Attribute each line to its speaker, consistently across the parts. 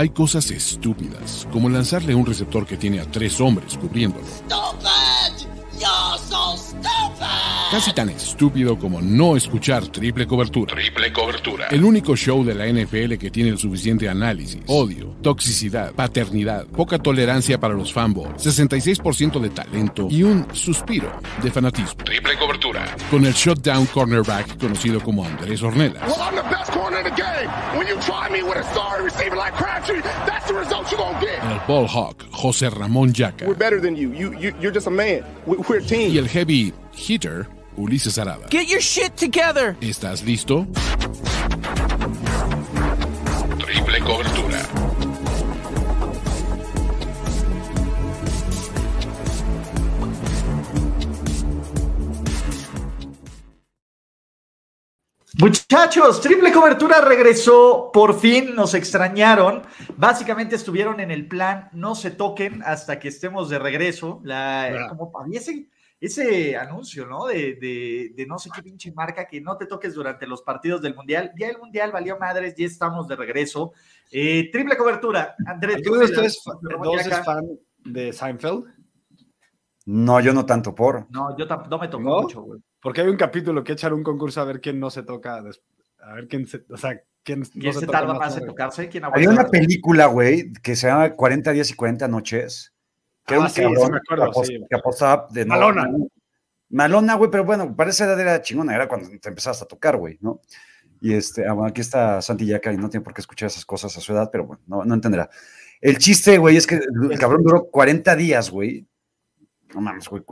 Speaker 1: Hay cosas estúpidas, como lanzarle un receptor que tiene a tres hombres cubriéndolo. Casi tan estúpido como no escuchar triple cobertura.
Speaker 2: Triple cobertura.
Speaker 1: El único show de la NFL que tiene el suficiente análisis, odio, toxicidad, paternidad, poca tolerancia para los fanboys, 66% de talento y un suspiro de fanatismo.
Speaker 2: Triple cobertura.
Speaker 1: Con el shutdown cornerback conocido como Andrés Ornelas. El ball hawk, José Ramón Yaca. Y el heavy hitter, Ulises Arada.
Speaker 3: Get your shit together.
Speaker 1: ¿Estás listo?
Speaker 2: Triple cobertura.
Speaker 4: Muchachos, triple cobertura regresó, por fin nos extrañaron. Básicamente estuvieron en el plan, no se toquen hasta que estemos de regreso. La, como ese, ese anuncio, ¿no? De, de, no sé qué pinche marca, que no te toques durante los partidos del Mundial. Ya el Mundial valió madres, ya estamos de regreso. Eh, triple cobertura. Andrés,
Speaker 5: ¿tú de ustedes dos es fan de Seinfeld?
Speaker 6: No, yo no tanto por.
Speaker 4: No, yo no me tocó mucho, güey.
Speaker 5: Porque hay un capítulo que echar un concurso a ver quién no se toca, a ver quién se, o sea, quién,
Speaker 4: no se, tarda más en tocarse. ¿Quién
Speaker 6: Había una película, güey, que se llama 40 días y 40 noches. Que
Speaker 5: ah, sí, sí me acuerdo,
Speaker 6: que, apostaba de
Speaker 5: Malona.
Speaker 6: Malona, güey, pero bueno, para esa edad era chingona, era cuando te empezabas a tocar, güey, ¿no? Y este, ah, aquí está Santi Yaca y no tiene por qué escuchar esas cosas a su edad, pero bueno, no, no entenderá. El chiste, güey, es que el cabrón duró 40 días, güey. No mames, güey.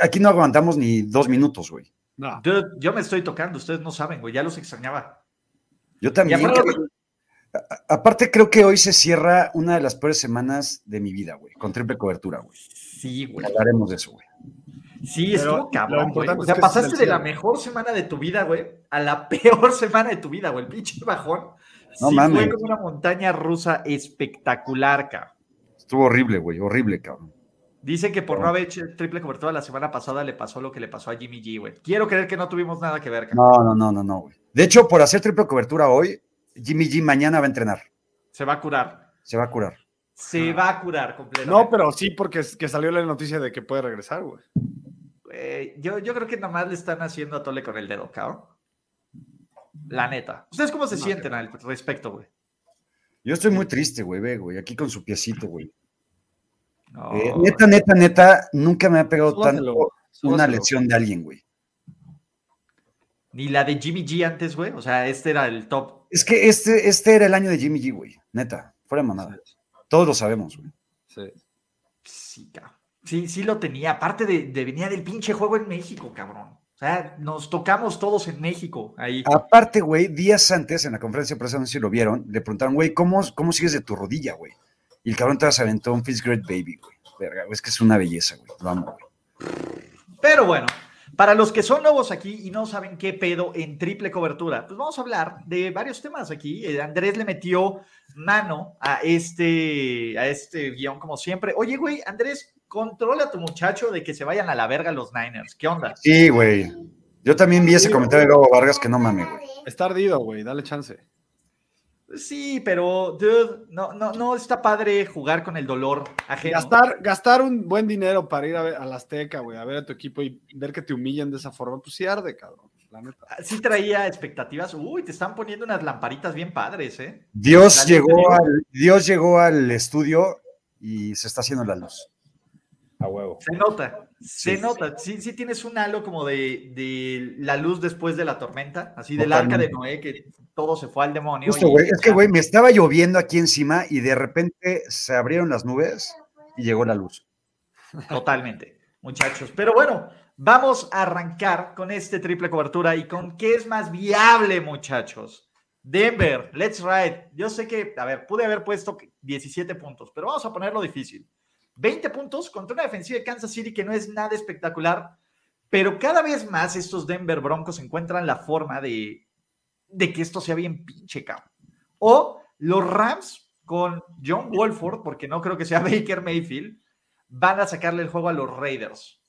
Speaker 6: Aquí no aguantamos ni dos minutos, güey.
Speaker 4: No. Yo, me estoy tocando, ustedes no saben, güey, ya los extrañaba.
Speaker 6: Yo también. Aparte, creo que hoy se cierra una de las peores semanas de mi vida, güey, con triple cobertura, güey.
Speaker 4: Sí, güey.
Speaker 6: Hablaremos de eso, güey.
Speaker 4: Sí, estuvo cabrón, güey. O sea, pasaste de la mejor semana de tu vida, güey, a la peor semana de tu vida, güey. El pinche bajón. No sí, Fue como una montaña rusa espectacular, cabrón.
Speaker 6: Estuvo horrible, güey, horrible, cabrón.
Speaker 4: Dice que por no haber hecho triple cobertura la semana pasada le pasó lo que le pasó a Jimmy G, güey. Quiero creer que no tuvimos nada que ver.
Speaker 6: No, no, no, no, no, güey. De hecho, por hacer triple cobertura hoy, Jimmy G mañana va a entrenar.
Speaker 4: Se va a curar.
Speaker 6: Se va a curar.
Speaker 4: Se va a curar completamente.
Speaker 5: No, pero sí, porque que salió la noticia de que puede regresar, güey.
Speaker 4: yo, yo creo que nomás le están haciendo a Tole con el dedo, cabrón. La neta. ¿Ustedes cómo se sienten al respecto, güey?
Speaker 6: Yo estoy muy triste, güey, ve, güey, aquí con su piecito, güey. Eh, neta, neta, neta, nunca me ha pegado tanto una lesión de alguien, güey.
Speaker 4: Ni la de Jimmy G antes, güey. O sea, este era el top.
Speaker 6: Es que este, este era el año de Jimmy G, güey. Neta, fuera de manada. Todos lo sabemos, güey.
Speaker 4: Sí. Sí, cabrón. Sí, sí lo tenía. Aparte de, de, venía del pinche juego en México, cabrón. O sea, nos tocamos todos en México ahí.
Speaker 6: Aparte, güey, días antes en la conferencia de prensa, no sé si lo vieron, le preguntaron, güey, ¿cómo, ¿cómo sigues de tu rodilla, güey? Y el cabrón te se aventó un Great Baby, güey. Verga, es que es una belleza, güey. Lo amo, güey.
Speaker 4: Pero bueno, para los que son nuevos aquí y no saben qué pedo en triple cobertura, pues vamos a hablar de varios temas aquí. Eh, Andrés le metió mano a este, a este guion, como siempre. Oye, güey, Andrés, controla a tu muchacho de que se vayan a la verga los Niners. ¿Qué onda?
Speaker 6: Sí, güey. Yo también vi ese comentario de Gabo Vargas que no mames, güey.
Speaker 5: Está ardido, güey. Dale chance.
Speaker 4: Sí, pero, dude, no, no, no está padre jugar con el dolor ajeno.
Speaker 5: Gastar, gastar un buen dinero para ir a, ver, a la Azteca, güey, a ver a tu equipo y ver que te humillan de esa forma, pues sí arde, cabrón. La neta.
Speaker 4: Ah, sí traía expectativas. Uy, te están poniendo unas lamparitas bien padres, ¿eh?
Speaker 6: Dios llegó, al, Dios llegó al estudio y se está haciendo la luz.
Speaker 5: A huevo.
Speaker 4: Se nota, se nota. Sí, sí tienes un halo como de, de, la luz después de la tormenta, así del arca de Noé, que todo se fue al demonio.
Speaker 6: es que, güey, me estaba lloviendo aquí encima y de repente se abrieron las nubes y llegó la luz.
Speaker 4: Totalmente, muchachos. Pero bueno, vamos a arrancar con este triple cobertura y con qué es más viable, muchachos. Denver, let's ride. Yo sé que, a ver, pude haber puesto 17 puntos, pero vamos a ponerlo difícil. 20 puntos contra una defensiva de Kansas City que no es nada espectacular, pero cada vez más estos Denver Broncos encuentran la forma de, de que esto sea bien pinche, cabrón. O los Rams con John Wolford, porque no creo que sea Baker Mayfield, van a sacarle el juego a los Raiders.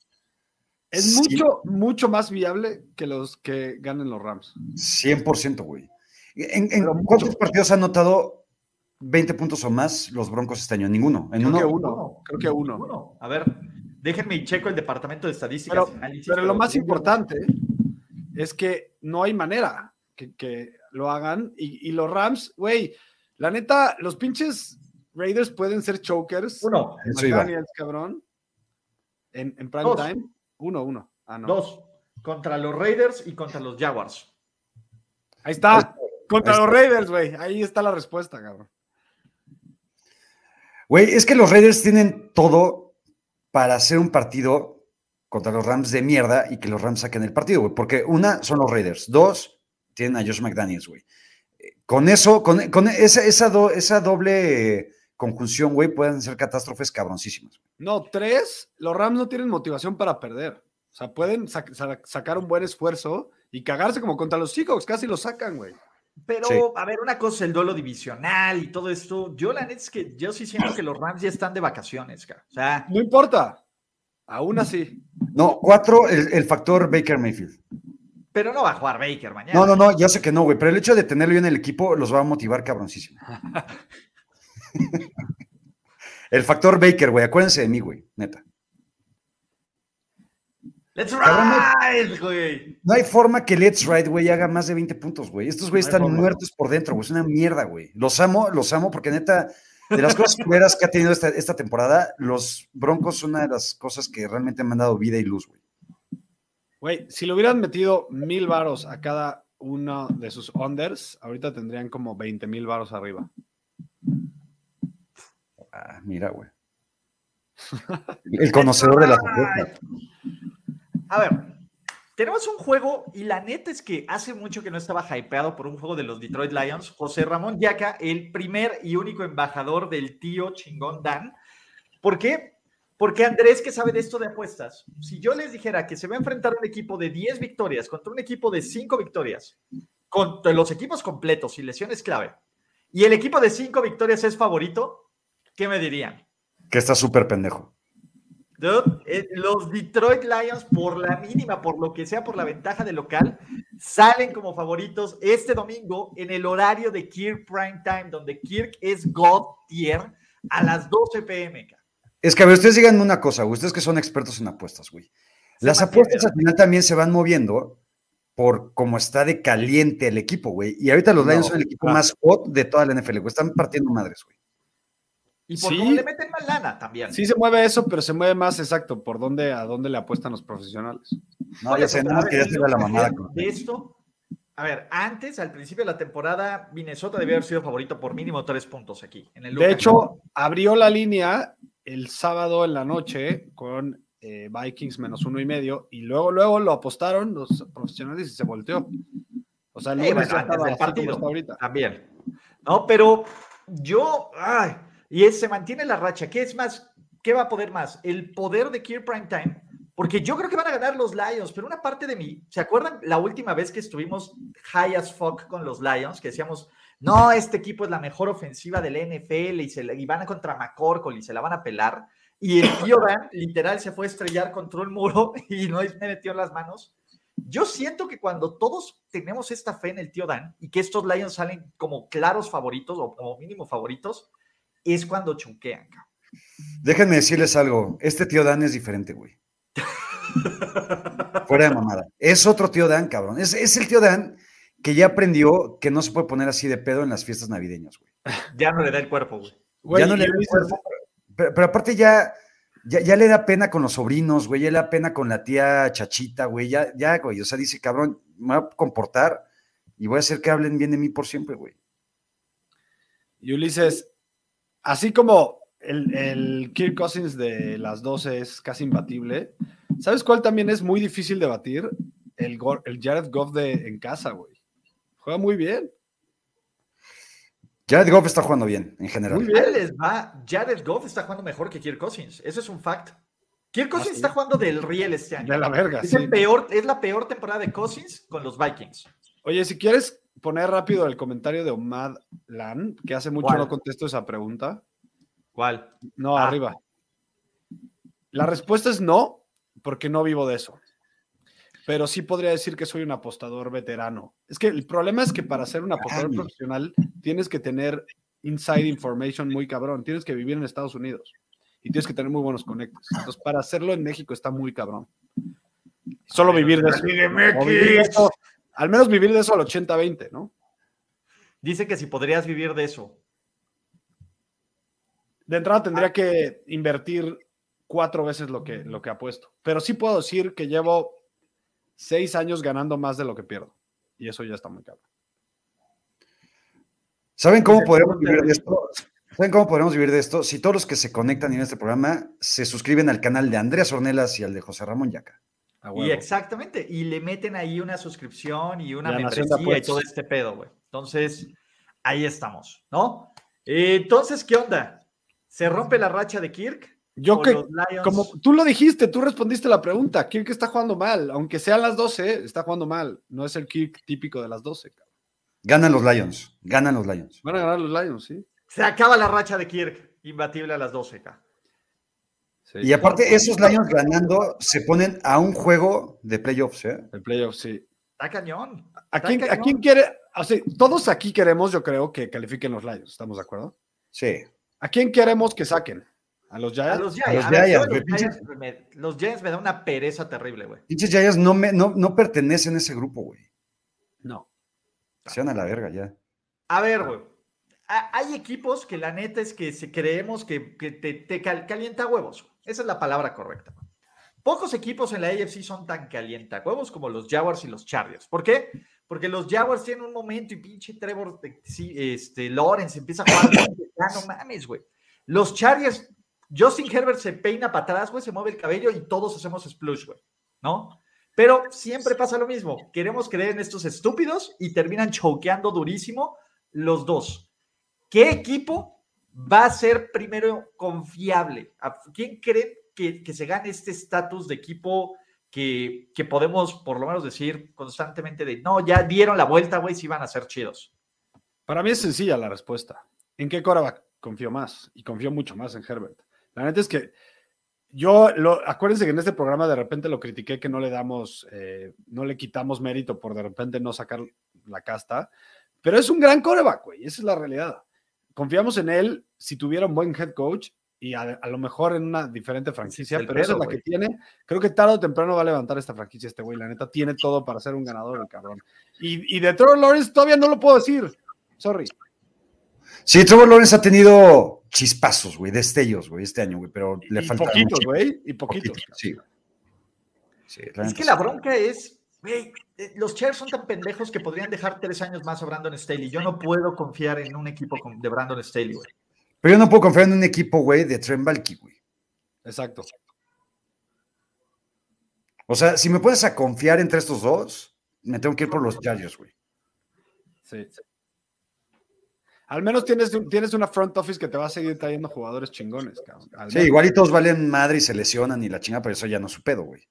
Speaker 5: Es
Speaker 6: Sí.
Speaker 5: mucho, mucho más viable que los que ganen los Rams.
Speaker 6: 100%, güey. ¿En, en cuántos partidos han notado 20 puntos o más los Broncos este año? Ninguno. En
Speaker 5: Creo
Speaker 6: uno.
Speaker 5: que uno. Creo que uno.
Speaker 4: Uno. A ver, déjenme y checo el departamento de estadísticas.
Speaker 5: Pero,
Speaker 4: y análisis,
Speaker 5: pero lo más importante es que no hay manera que, que lo hagan. Y, y los Rams, güey, la neta, los pinches Raiders pueden ser chokers.
Speaker 4: Uno,
Speaker 6: Eso iba.
Speaker 5: McDaniels, cabrón. En, en prime
Speaker 4: Dos.
Speaker 5: time. Uno, uno. Ah, no.
Speaker 4: dos. Contra los Raiders y contra los Jaguars.
Speaker 5: Ahí está. Contra
Speaker 6: Ahí
Speaker 5: los. Raiders, güey. Ahí está la respuesta, cabrón.
Speaker 6: Güey, es que los Raiders tienen todo para hacer un partido contra los Rams de mierda y que los Rams saquen el partido, güey. Porque una, son los Raiders. Dos, tienen a Josh McDaniels, güey. Eh, Con eso, con, esa, esa, do- esa doble conjunción, güey, pueden ser catástrofes cabroncísimas.
Speaker 5: No, tres, los Rams no tienen motivación para perder. O sea, pueden sac- sa- sacar un buen esfuerzo y cagarse como contra los Seahawks. Casi lo sacan, güey.
Speaker 4: Pero,
Speaker 6: Sí.
Speaker 4: a ver, una cosa, el duelo divisional y todo esto. Yo, la neta es que yo sí siento que los Rams ya están de vacaciones, cara. O sea,
Speaker 5: No importa. Aún así.
Speaker 6: No, cuatro, el, el factor Baker Mayfield.
Speaker 4: pero no va a jugar Baker mañana.
Speaker 6: No, no, no, ya sé que no, güey, pero el hecho de tenerlo yo en el equipo los va a motivar cabroncísimo. el factor Baker, güey, acuérdense de mí, güey, neta.
Speaker 4: Let's ride, güey.
Speaker 6: No hay forma que Let's Ride, güey, haga más de 20 puntos, güey. Estos güeyes
Speaker 4: No
Speaker 6: están
Speaker 4: forma.
Speaker 6: muertos por dentro, güey. Es una mierda, güey. Los amo, los amo porque neta, de las cosas culeras que ha tenido esta, esta temporada, los Broncos son una de las cosas que realmente me han dado vida y luz, güey.
Speaker 5: Güey, si le hubieran metido mil varos a cada uno de sus unders, ahorita tendrían como 20 mil varos arriba.
Speaker 6: Ah, mira, güey. El conocedor de las apuestas.
Speaker 4: A ver, tenemos un juego y la neta es que hace mucho que no estaba hypeado por un juego de los Detroit Lions. José Ramón Yaca, el primer y único embajador del tío chingón Dan. ¿Por qué? Porque Andrés, que sabe de esto de apuestas, si yo les dijera que se va a enfrentar un equipo de 10 victorias contra un equipo de 5 victorias, contra los equipos completos y lesiones clave, y el equipo de 5 victorias es favorito, ¿qué me dirían?
Speaker 6: Que está súper pendejo.
Speaker 4: Dude, eh, los Detroit Lions, por la mínima, por lo que sea, por la ventaja de local, salen como favoritos este domingo en el horario de Kirk Prime Time, donde Kirk es God tier a las 12 pm.
Speaker 6: Es que, a ver, ustedes díganme una cosa, ustedes que son expertos en apuestas, güey. Las apuestas al final también se van moviendo por cómo está de caliente el equipo, güey. Y ahorita los
Speaker 5: No,
Speaker 6: Lions son el equipo más hot de toda la NFL, güey. Están partiendo madres, güey.
Speaker 4: Y por
Speaker 5: Sí.
Speaker 4: cómo le meten más lana también.
Speaker 5: Sí se mueve eso, pero se mueve más exacto por dónde, a dónde le apuestan los profesionales.
Speaker 6: No, ya sé,
Speaker 4: pero
Speaker 6: nada
Speaker 4: a
Speaker 6: más
Speaker 4: ver,
Speaker 6: quería
Speaker 4: el
Speaker 6: hacerle la mamada.
Speaker 4: De esto, a ver, antes, al principio de la temporada, Minnesota debía haber sido favorito por mínimo tres puntos aquí. En el
Speaker 5: De hecho, abrió la línea el sábado en la noche con eh, Vikings menos uno y medio y luego, luego lo apostaron los profesionales y se volteó. O sea, el lunes
Speaker 4: bueno,
Speaker 5: ya
Speaker 4: antes
Speaker 5: estaba
Speaker 4: partido.
Speaker 5: está ahorita.
Speaker 4: También. No, pero yo, ay, y es- se mantiene la racha. ¿Qué es más? ¿Qué va a poder más? El poder de Kier Prime Time. Porque yo creo que van a ganar los Lions, pero una parte de mí, ¿se acuerdan la última vez que estuvimos high as fuck con los Lions? Que decíamos, no, este equipo es la mejor ofensiva del NFL y, se y van a contra McCorkle y se la van a pelar. Y el tío Dan literal se fue a estrellar contra un muro y no me metió en las manos. Yo siento que cuando todos tenemos esta fe en el tío Dan y que estos Lions salen como claros favoritos o como mínimo favoritos, es cuando chunquean. cabrón.
Speaker 6: Déjenme decirles algo. Este tío Dan es diferente, güey. Fuera de mamada. Es otro tío Dan, cabrón. Es, es el tío Dan que ya aprendió que no se puede poner así de pedo en las fiestas navideñas, güey.
Speaker 4: Ya no le da el cuerpo, güey.
Speaker 5: Güey,
Speaker 6: ya no le da el cuerpo, pero, pero aparte ya, ya, ya le da pena con los sobrinos, güey, ya le da pena con la tía Chachita, güey, ya, ya, güey, o sea, dice, cabrón, me voy a comportar y voy a hacer que hablen bien de mí por siempre, güey.
Speaker 5: Y Ulises, así como el, el Kirk Cousins de las 12 es casi imbatible, ¿Sabes cuál también es muy difícil de batir? El, el Jared Goff de, en casa, güey. Juega muy bien.
Speaker 6: Jared Goff está jugando bien, en general.
Speaker 5: Muy bien.
Speaker 4: Les va. Jared Goff está jugando mejor que Kirk Cousins. Eso es un fact. Kirk Cousins
Speaker 5: sí?
Speaker 4: está jugando del riel este año.
Speaker 5: De la verga,
Speaker 4: es,
Speaker 5: sí.
Speaker 4: el peor, es la peor temporada de Cousins con los Vikings.
Speaker 5: Oye, si quieres poner rápido el comentario de Omad Lan, que hace mucho
Speaker 4: ¿Cuál?
Speaker 5: no contesto esa pregunta.
Speaker 4: ¿Cuál?
Speaker 5: No,
Speaker 4: Ah.
Speaker 5: arriba. La respuesta es no, porque no vivo de eso. Pero sí podría decir que soy un apostador veterano. Es que el problema es que para ser un apostador
Speaker 6: Ay.
Speaker 5: profesional tienes que tener inside information muy cabrón. Tienes que vivir en Estados Unidos y tienes que tener muy buenos conectos. Entonces, para hacerlo en México está muy cabrón. Solo vivir de eso. O vivir de eso, Al menos vivir de eso al 80-20, ¿no?
Speaker 4: Dice que si podrías vivir de eso.
Speaker 5: De entrada tendría que invertir cuatro veces lo que, lo que apuesto. Pero sí puedo decir que llevo seis años ganando más de lo que pierdo. Y eso ya está muy caro.
Speaker 6: ¿Saben cómo
Speaker 4: Dice,
Speaker 6: podemos
Speaker 4: ¿cómo te
Speaker 6: vivir de esto? ¿Saben cómo podemos vivir de esto? Si todos los que se conectan en este programa se suscriben al canal de Andreas Ornelas y al de José Ramón Yaca.
Speaker 4: Y exactamente. Y le meten ahí una suscripción y una
Speaker 5: La
Speaker 4: membresía y todo este pedo, güey. Entonces, ahí estamos, ¿no? Entonces, ¿qué onda? ¿Se rompe la racha de Kirk?
Speaker 5: Yo
Speaker 4: ¿O
Speaker 5: que, como tú lo dijiste, tú respondiste la pregunta. Kirk está jugando mal. Aunque sean las 12, está jugando mal. No es el Kirk típico de las 12. cabrón.
Speaker 6: Ganan los Lions, ganan los Lions.
Speaker 5: Van a ganar los Lions, sí.
Speaker 4: Se acaba la racha de Kirk, imbatible a las 12, acá.
Speaker 5: Sí.
Speaker 6: Y aparte, esos Lions ganando se ponen a un juego de playoffs, ¿eh?
Speaker 5: El playoff, sí.
Speaker 4: Está cañón.
Speaker 5: ¿A quién, a quién quiere? O sea, todos aquí queremos, yo creo, que califiquen los Lions. ¿Estamos de acuerdo?
Speaker 6: Sí.
Speaker 5: ¿A quién queremos que saquen? ¿A los
Speaker 4: A
Speaker 5: Giants?
Speaker 4: los
Speaker 6: A
Speaker 4: Giants.
Speaker 6: los
Speaker 4: a
Speaker 6: Giants,
Speaker 4: yo
Speaker 6: güey,
Speaker 4: los, Giants me, los Giants me da una pereza terrible, güey.
Speaker 6: Pinches Giants no, me, no, no pertenecen a ese grupo, güey.
Speaker 5: No.
Speaker 6: Se van a la verga ya.
Speaker 4: A ver, güey. Hay equipos que la neta es que creemos que, que te, te cal- calienta huevos. Esa es la palabra correcta. Pocos equipos en la AFC son tan calienta huevos como los Jaguars y los Chargers. ¿Por qué? Porque los Jaguars tienen un momento y pinche Trevor, eh, este, Lawrence empieza a jugar. ya no mames, güey. Los Chargers, Justin Herbert se peina para atrás, güey, se mueve el cabello y todos hacemos splush, güey. ¿No? Pero siempre pasa lo mismo. Queremos creer en estos estúpidos y terminan choqueando durísimo los dos. ¿Qué equipo va a ser primero confiable? ¿A ¿Quién cree que, que se gane este estatus de equipo que, que podemos por lo menos decir constantemente de no, ya dieron la vuelta, güey, si van a ser chidos?
Speaker 5: Para mí es sencilla la respuesta. ¿En qué quarterback confío más? Y confío mucho más en Herbert. La neta es que yo, lo, acuérdense que en este programa de repente lo critiqué que no le damos, eh, no le quitamos mérito por de repente no sacar la casta, pero es un gran quarterback, güey, esa es la realidad. Confiamos en él si tuviera un buen head coach y a, a lo mejor en una diferente franquicia, pero esa es la que tiene. Creo que tarde o temprano va a levantar esta franquicia este güey, la neta tiene todo para ser un ganador, el cabrón. Y, y de Trevor Lawrence todavía no lo puedo decir, sorry.
Speaker 6: Sí, Trevor Lawrence ha tenido chispazos, güey, destellos, güey, este año, güey, pero le
Speaker 5: y
Speaker 6: falta.
Speaker 5: poquitos, güey, y poquitos.
Speaker 6: Poquitos, sí.
Speaker 4: Es que la bronca es, güey, eh, los Chairs son tan pendejos que podrían dejar tres años más a Brandon Staley. Yo no puedo confiar en un equipo de Brandon Staley, güey.
Speaker 6: Pero yo no puedo confiar en un equipo, güey, de Trent Balky, güey.
Speaker 5: Exacto.
Speaker 6: O sea, si me puedes a confiar entre estos dos, me tengo que ir por los Chargers, güey.
Speaker 5: Sí. Al menos tienes, tienes una front office que te va a seguir trayendo jugadores chingones, cabrón. Al
Speaker 6: Sí, igual y todos valen madre y se lesionan y la chinga, pero eso ya no es su pedo, güey.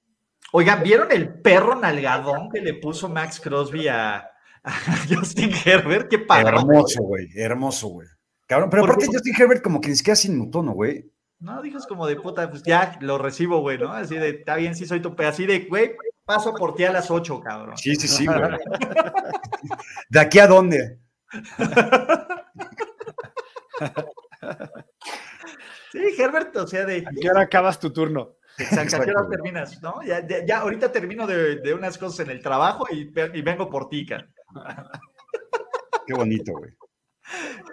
Speaker 4: Oigan, ¿vieron el perro nalgadón que le puso Max Crosby a, a Justin Herbert? Qué padre.
Speaker 6: Hermoso, güey, hermoso, güey. Cabrón, pero
Speaker 4: ¿Por
Speaker 6: aparte? Justin Herbert como que ni siquiera se inmutó, ¿no, güey?
Speaker 4: No, dijes como de puta, pues ya lo recibo, güey, ¿no? Así de, está bien, sí soy tu pe, así de, güey, paso por ti a las 8, cabrón.
Speaker 6: Sí, sí, sí, güey. ¿De aquí a dónde?
Speaker 4: Sí, Herbert, o sea, de,
Speaker 5: ¿A qué hora acabas tu turno?
Speaker 4: Exacto, ¿a qué hora
Speaker 6: Exacto.
Speaker 4: terminas, no? Ya, ya, ya ahorita termino de, de unas cosas en el trabajo y, y vengo por ti, cara.
Speaker 6: Qué bonito, güey.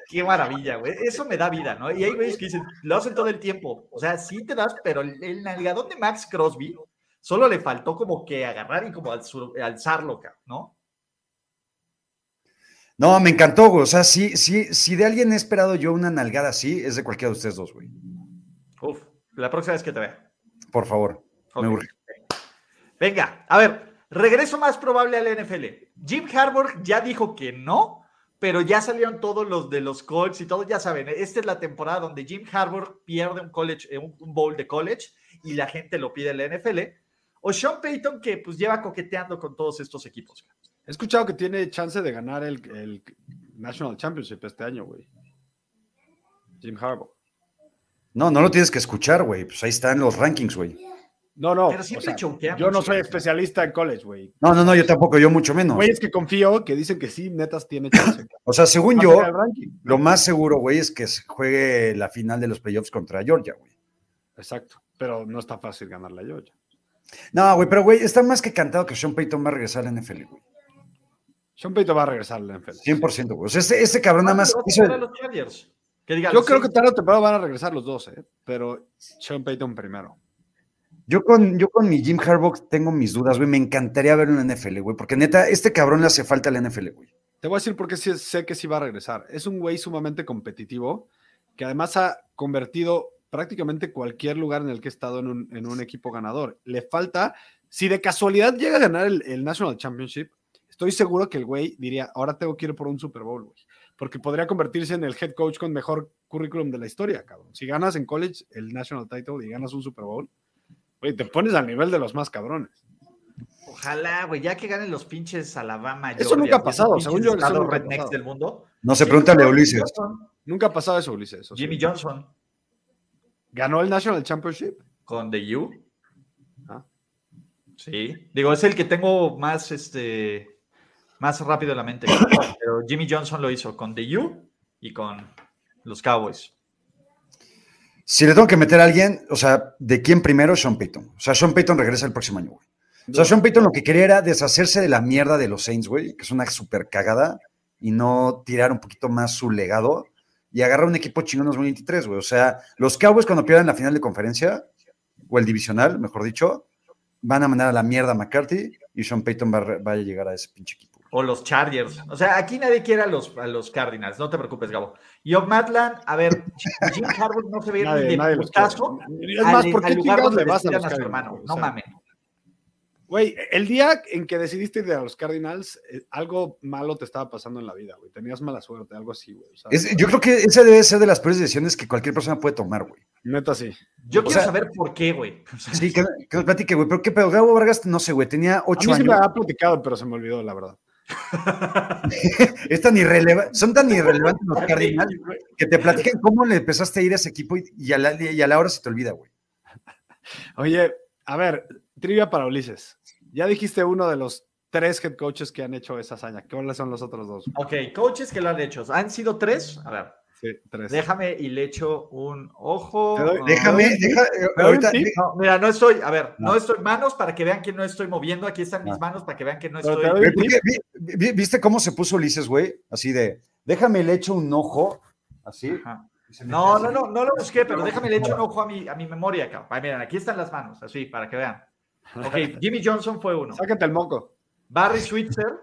Speaker 4: Qué maravilla, güey. Eso me da vida, ¿no? Y hay güeyes que dicen, lo hacen todo el tiempo. O sea, sí te das, pero el, el nalgadón de Max Crosby solo le faltó como que agarrar y como alzarlo, ¿no?
Speaker 6: No, me encantó, güey. O sea, sí, sí, si de alguien he esperado yo una nalgada así, es de cualquiera de ustedes dos, güey.
Speaker 4: Uf, la próxima vez que te vea.
Speaker 6: Por favor. Me urge.
Speaker 4: Venga, a ver, regreso más probable al NFL. Jim Harbaugh ya dijo que no, pero ya salieron todos los de los Colts y todos ya saben, esta es la temporada donde Jim Harbaugh pierde un college, eh, un un bowl de college y la gente lo pide en la NFL. O Sean Payton que pues lleva coqueteando con todos estos equipos.
Speaker 5: He escuchado que tiene chance de ganar el, el National Championship este año, güey. Jim Harbaugh.
Speaker 6: No, no lo tienes que escuchar, güey. Pues ahí están los rankings, güey.
Speaker 5: No, no.
Speaker 4: Pero siempre
Speaker 5: o sea,
Speaker 4: choquea
Speaker 5: yo no soy especialista en college, güey.
Speaker 6: No, no, no, yo tampoco, yo mucho menos.
Speaker 5: Güey, es que confío que dicen que sí, netas tiene chance.
Speaker 6: O sea, según
Speaker 5: Más
Speaker 6: yo, lo más seguro, güey, es que se juegue la final de los playoffs contra Georgia, güey.
Speaker 5: Exacto. Pero no está fácil ganar la Georgia.
Speaker 6: No, güey, pero güey, está más que cantado que Sean Payton va a regresar a la NFL, güey.
Speaker 5: Sean Payton va a regresar al NFL.
Speaker 6: 100%, güey. O sea, este, este cabrón nada más
Speaker 4: ¿Cuándo
Speaker 6: hizo...
Speaker 4: los Chargers? Que diga,
Speaker 5: Yo creo que tarde o temprano van a regresar los dos, ¿eh? pero Sean Payton primero.
Speaker 6: Yo con, yo con mi Jim Harbaugh tengo mis dudas, güey. Me encantaría verlo en la NFL, güey. Porque neta, este cabrón le hace falta a la NFL, güey.
Speaker 5: Te voy a decir por qué sí- sé que sí va a regresar. Es un güey sumamente competitivo que además ha convertido prácticamente cualquier lugar en el que ha estado en un, en un equipo ganador. Le falta, si de casualidad llega a ganar el, el National Championship, estoy seguro que el güey diría, ahora tengo que ir por un Super Bowl, güey. Porque podría convertirse en el head coach con mejor currículum de la historia, cabrón. Si ganas en college el National Title y ganas un Super Bowl, güey, te pones al nivel de los más cabrones.
Speaker 4: Ojalá, güey, ya que ganen los pinches Alabama.
Speaker 5: Eso
Speaker 4: Georgia,
Speaker 5: nunca ha pasado, según yo, eso nunca pasado.
Speaker 4: del mundo.
Speaker 6: No se pregúntale a Ulises.
Speaker 4: Johnson,
Speaker 5: Nunca ha pasado eso, Ulises. eso sí.
Speaker 4: Jimmy Johnson
Speaker 5: ¿Ganó el National Championship?
Speaker 4: con The U.
Speaker 5: Ah.
Speaker 4: Sí, digo, es el que tengo más, este, más rápido la mente. Pero Jimmy Johnson lo hizo con The U y con los Cowboys.
Speaker 6: Si le tengo que meter a alguien, o sea, ¿de quién primero? Sean Payton. O sea, Sean Payton regresa el próximo año, güey. O sea, Sean Payton lo que quería era deshacerse de la mierda de los Saints, güey, que es una súper cagada, y no tirar un poquito más su legado y agarrar un equipo chingón en 2023, güey. O sea, los Cowboys cuando pierdan la final de conferencia, o el divisional, mejor dicho, van a mandar a la mierda a McCarthy y Sean Payton va, va a llegar a ese pinche equipo.
Speaker 4: O los Chargers. O sea, aquí nadie quiere a los, a los Cardinals. No te preocupes, Gabo. Y Matland, a ver, Jim Harbaugh no se ve
Speaker 5: Nadie-
Speaker 4: ni de
Speaker 5: quiere. Es más,
Speaker 4: al-
Speaker 5: ¿por qué
Speaker 4: lugar donde
Speaker 5: le vas a los
Speaker 4: su
Speaker 5: Cardinals,
Speaker 4: hermano.
Speaker 5: güey? O
Speaker 4: No
Speaker 5: sea,
Speaker 4: mames.
Speaker 5: Güey, el día en que decidiste ir a los Cardinals, eh, algo malo te estaba pasando en la vida, güey. Tenías mala suerte, algo así, güey.
Speaker 6: Yo creo que esa debe ser de las peores decisiones que cualquier persona puede tomar, güey.
Speaker 5: Neta, sí.
Speaker 4: Yo
Speaker 6: O
Speaker 4: quiero
Speaker 6: sea-
Speaker 4: saber por qué, güey.
Speaker 6: Sí, que, que nos platique, güey. Pero qué pedo, Gabo Vargas, no sé, güey, tenía
Speaker 5: A
Speaker 6: ocho
Speaker 5: mí sí
Speaker 6: años.
Speaker 5: me ha platicado, pero se me olvidó, la verdad.
Speaker 6: Es tan irreleva- son tan irrelevantes los Cardinals que te platican cómo le empezaste a ir a ese equipo y, y a, la, y a la hora se te olvida, güey.
Speaker 5: Oye, a ver, trivia para Ulises. Ya dijiste uno de los tres head coaches que han hecho esa hazaña. ¿Cuáles son los otros dos?
Speaker 4: Ok, coaches que lo han hecho. ¿Han sido tres? A ver,
Speaker 5: Sí, tres.
Speaker 4: déjame y le echo un ojo.
Speaker 5: Doy-
Speaker 6: Déjame, deja, eh,
Speaker 5: ¿Me doy un
Speaker 6: ahorita?
Speaker 4: No, mira, no estoy, a ver, no.
Speaker 6: No.
Speaker 4: estoy manos para que vean que no estoy moviendo. Aquí están mis
Speaker 6: No.
Speaker 4: manos para que vean que no estoy.
Speaker 6: porque ¿Viste cómo se puso Ulises, güey? Así de, déjame le echo un ojo, así.
Speaker 4: Ajá. No, no, no, no lo busqué, pero déjame le echo un ojo a mi, a mi memoria acá. Ay, miren, aquí están las manos, así, para que vean. Ok, Jimmy Johnson fue uno.
Speaker 5: Sácate el moco.
Speaker 4: Barry Switzer.